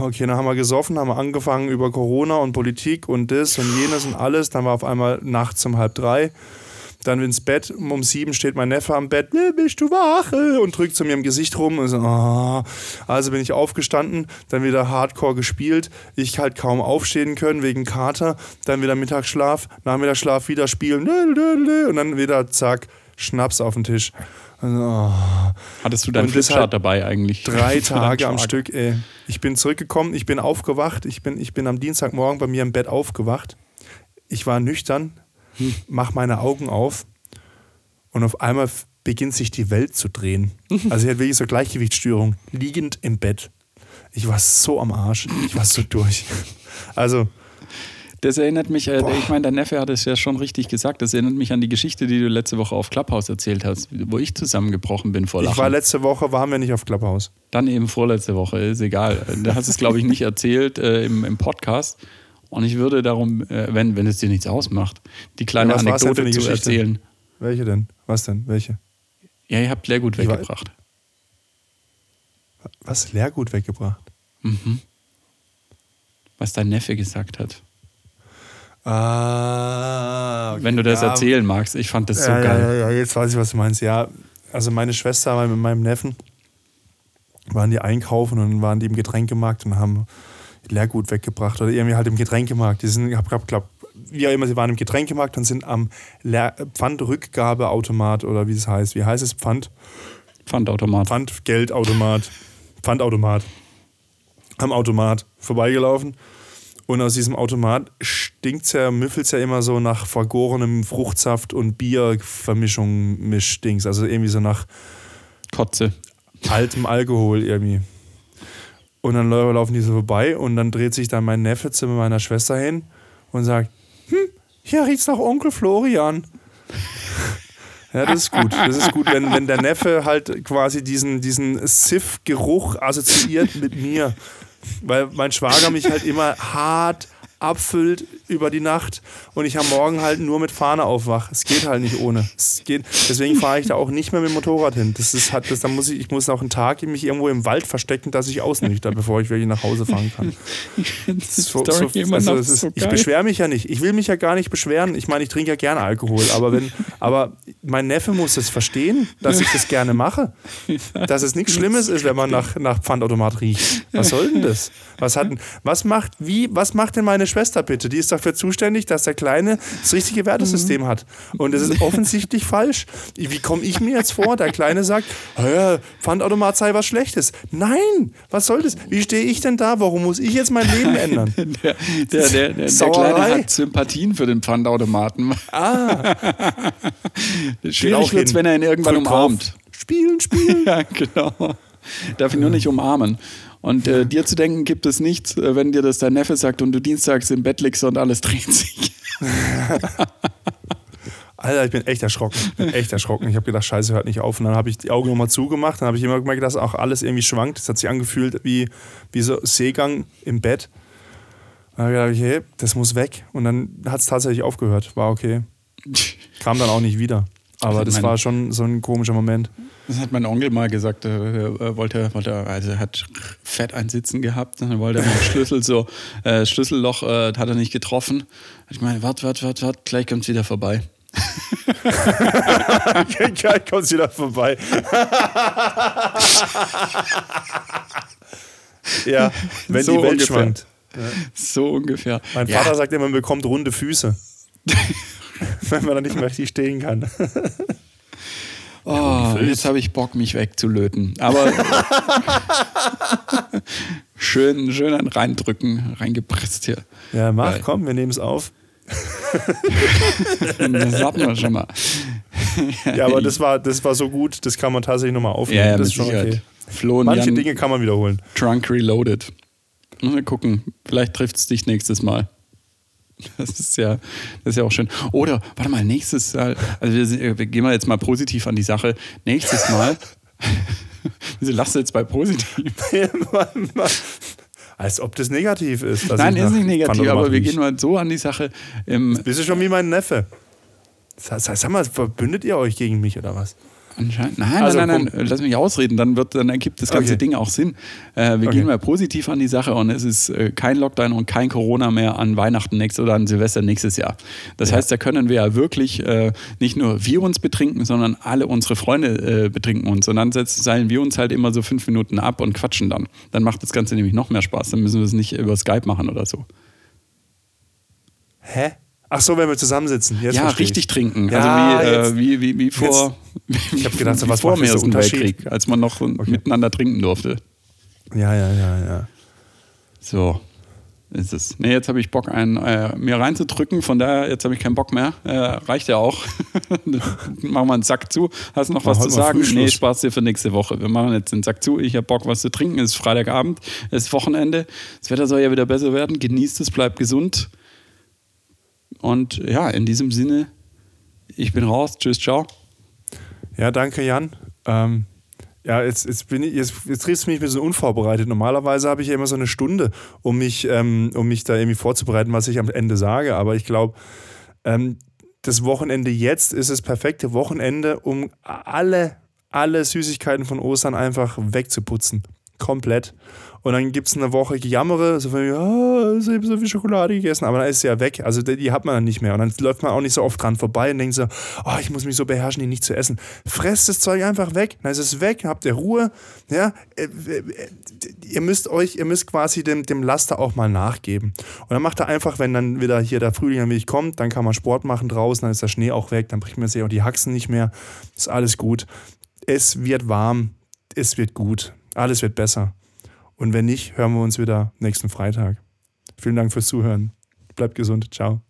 Okay, dann haben wir gesoffen, haben wir angefangen über Corona und Politik und das und jenes und alles. Dann war auf einmal nachts um halb drei. dann ins Bett. Um sieben steht mein Neffe am Bett. "Äh, Bist du wach? Äh, Und drückt zu mir im Gesicht rum. So, ah. Also bin ich aufgestanden, dann wieder Hardcore gespielt. Ich halt kaum aufstehen können wegen Kater. Dann wieder Mittagsschlaf, Nachmittagsschlaf wieder spielen. Und dann wieder zack, Schnaps auf den Tisch. Oh. Hattest du deinen Flipchart halt dabei eigentlich? Drei Tage am? Stück, ey. Ich bin zurückgekommen, ich bin aufgewacht, ich bin, ich bin am Dienstagmorgen bei mir im Bett aufgewacht. Ich war nüchtern, Hm. mach meine Augen auf und auf einmal beginnt sich die Welt zu drehen. Also ich hatte wirklich so Gleichgewichtsstörung, liegend im Bett. Ich war so am Arsch, ich war so durch. Also, Das erinnert mich, äh, ich meine, dein Neffe hat es ja schon richtig gesagt, das erinnert mich an die Geschichte, die du letzte Woche auf Clubhouse erzählt hast, wo ich zusammengebrochen bin vor ich Lachen. war letzte Woche, waren wir nicht auf Clubhouse. Dann eben vorletzte Woche, ist egal. Da hast du es, glaube ich, nicht erzählt äh, im, im Podcast. Und ich würde darum, äh, wenn, wenn es dir nichts ausmacht, die kleine Ja, Anekdote zu Geschichte? erzählen. Welche denn? Was denn? Welche? Ja, ihr habt Leergut Ich war- weggebracht. Was? Leergut weggebracht? Was dein Neffe gesagt hat. Ah, okay. Wenn du das Ja, erzählen magst, ich fand das so ja, geil. Ja, ja, jetzt weiß ich, was du meinst. Ja, also meine Schwester war mit meinem Neffen, waren die einkaufen und waren die im Getränkemarkt und haben Leergut weggebracht oder irgendwie halt im Getränkemarkt. Die sind, ich hab, glaub, wie auch immer, sie waren im Getränkemarkt und sind am Leer Pfandrückgabeautomat oder wie es heißt. Wie heißt es? Pfand? Pfandautomat. Pfandgeldautomat, Pfandautomat, am Automat vorbeigelaufen. Und aus diesem Automat stinkt's ja, müffelt's ja immer so nach vergorenem Fruchtsaft und Biervermischung, Mischdings. Also irgendwie so nach Kotze. altem Alkohol irgendwie. Und dann lau- laufen die so vorbei und dann dreht sich dann mein Neffe zu meiner Schwester hin und sagt, hm, hier riecht's nach Onkel Florian. Ja, das ist gut. Das ist gut, wenn, wenn der Neffe halt quasi diesen, diesen Siff-Geruch assoziiert mit mir. Weil mein Schwager mich halt immer hart abfüllt über die Nacht und ich am Morgen halt nur mit Fahne aufwach. Es geht halt nicht ohne. Es geht, deswegen fahre ich da auch nicht mehr mit dem Motorrad hin. Das ist halt, das, da muss ich, ich muss auch einen Tag mich irgendwo im Wald verstecken, dass ich ausnüchter, bevor ich wirklich nach Hause fahren kann. So, so, immer also ist, so ich beschwere mich ja nicht. Ich will mich ja gar nicht beschweren. Ich meine, ich trinke ja gerne Alkohol, aber wenn, aber mein Neffe muss es verstehen, dass ich das gerne mache. Dass es nichts Schlimmes ist, wenn man nach, nach Pfandautomat riecht. Was soll denn das? Was hat was macht, wie, was macht denn meine Schwester bitte? Die ist dafür zuständig, dass der Kleine das richtige Wertesystem hat. Und das ist offensichtlich falsch. Wie komme ich mir jetzt vor? Der Kleine sagt, "Ah ja, Pfandautomat sei was Schlechtes. Nein, was soll das? Wie stehe ich denn da? Warum muss ich jetzt mein Leben ändern? Der, der, der, der. Kleine hat Sympathien für den Pfandautomaten. Ah, Schwierig wird es, wenn er ihn irgendwann drauf. umarmt. spielen, spielen. Ja, genau. Darf ihn nur nicht umarmen. Und äh, dir zu denken gibt es nichts, äh, wenn dir das dein Neffe sagt und du dienstags im Bett liegst und alles dreht sich. Alter, ich bin echt erschrocken. Ich bin echt erschrocken. Ich habe gedacht, scheiße, hört nicht auf. Und dann habe ich die Augen nochmal zugemacht. Dann habe ich immer gemerkt, dass auch alles irgendwie schwankt. Es hat sich angefühlt wie, wie so Seegang im Bett. Dann habe ich gedacht, okay, das muss weg. Und dann hat es tatsächlich aufgehört. War okay. Kam dann auch nicht wieder. Aber das war schon so ein komischer Moment. Das hat mein Onkel mal gesagt, äh, er wollte, wollte, also er hat fett einsitzen gehabt, dann wollte er mit dem Schlüssel so, äh, Schlüsselloch äh, hat er nicht getroffen. Ich meine, warte, warte, warte, warte, gleich kommt's wieder vorbei. Geil, kommst wieder vorbei. ja, wenn So die Welt ungefähr. schwankt. So ungefähr. Mein Ja, Vater sagt immer, man bekommt runde Füße. wenn man dann nicht mehr richtig stehen kann. Oh, jetzt habe ich Bock, mich wegzulöten. Aber schön, schön ein reindrücken, reingepresst hier. Ja, mach, Geil. komm, wir nehmen es auf. Das hatten wir schon mal. Ja, aber das war, das war so gut, das kann man tatsächlich nochmal aufnehmen. Ja, ja, das ist schon Sicherheit. okay. Flo und Manche Jan, Dinge kann man wiederholen. Trunk Reloaded. Mal gucken, vielleicht trifft es dich nächstes Mal. Das ist ja, das ist ja auch schön. Oder, warte mal, nächstes Mal, also wir, wir gehen mal jetzt mal positiv an die Sache. Nächstes Mal, wieso lachst du jetzt bei positiv? Als ob das negativ ist. Nein, ist nicht negativ, Pfandautomat aber wir gehen mal so an die Sache. Ähm, Bist du schon wie mein Neffe? Sag sag mal, verbündet ihr euch gegen mich oder was? Anscheinend. Nein, Also, nein, nein, nein, lass mich ausreden, dann, wird, dann ergibt das ganze Okay. Ding auch Sinn. Äh, wir Okay. gehen mal positiv an die Sache und es ist äh, kein Lockdown und kein Corona mehr an Weihnachten nächstes oder an Silvester nächstes Jahr. Das heißt, da können wir ja wirklich äh, nicht nur wir uns betrinken, sondern alle unsere Freunde äh, betrinken uns. Und dann setzen, seilen wir uns halt immer so fünf Minuten ab und quatschen dann. Dann macht das Ganze nämlich noch mehr Spaß. Dann müssen wir es nicht über Skype machen oder so. Hä? Ach so, wenn wir zusammensitzen. Jetzt ja, richtig ich. trinken. Ja, also jetzt- wie, äh, wie, wie, wie vor, Ich hab gedacht, so, was vor dem Ersten? Weltkrieg, als man noch miteinander trinken durfte. Ja, ja, ja, ja. So ist es. Nee, jetzt habe ich Bock, einen äh, mir reinzudrücken. Von daher, jetzt habe ich keinen Bock mehr. Äh, reicht ja auch. machen wir einen Sack zu. Hast du noch was zu sagen? Nee, Spaß dir für nächste Woche. Wir machen jetzt den Sack zu. Ich habe Bock, was zu trinken. Es ist Freitagabend, es ist Wochenende. Das Wetter soll ja wieder besser werden. Genießt es, bleibt gesund. Und ja, in diesem Sinne, ich bin raus. Tschüss, ciao. Ja, danke, Jan. Ähm, ja, jetzt, jetzt, bin ich, jetzt, jetzt triffst du mich ein bisschen unvorbereitet. Normalerweise habe ich ja immer so eine Stunde, um mich, ähm, um mich da irgendwie vorzubereiten, was ich am Ende sage. Aber ich glaube, ähm, das Wochenende jetzt ist das perfekte Wochenende, um alle, alle Süßigkeiten von Ostern einfach wegzuputzen. Komplett. Und dann gibt es eine Woche Gejammere, so von, ja, ich habe so viel Schokolade gegessen, aber dann ist sie ja weg. Also die, die hat man dann nicht mehr. Und dann läuft man auch nicht so oft dran vorbei und denkt so, oh, ich muss mich so beherrschen, die nicht zu essen. Fresst das Zeug einfach weg, dann ist es weg, habt ihr Ruhe. Ja, äh, äh, ihr müsst euch, ihr müsst quasi dem, dem Laster auch mal nachgeben. Und dann macht er einfach, wenn dann wieder hier der Frühling ein wenig kommt, dann kann man Sport machen draußen, dann ist der Schnee auch weg, dann bricht man sich auch die Haxen nicht mehr. Ist alles gut. Es wird warm, es wird gut, alles wird besser. Und wenn nicht, hören wir uns wieder nächsten Freitag. Vielen Dank fürs Zuhören. Bleibt gesund. Ciao.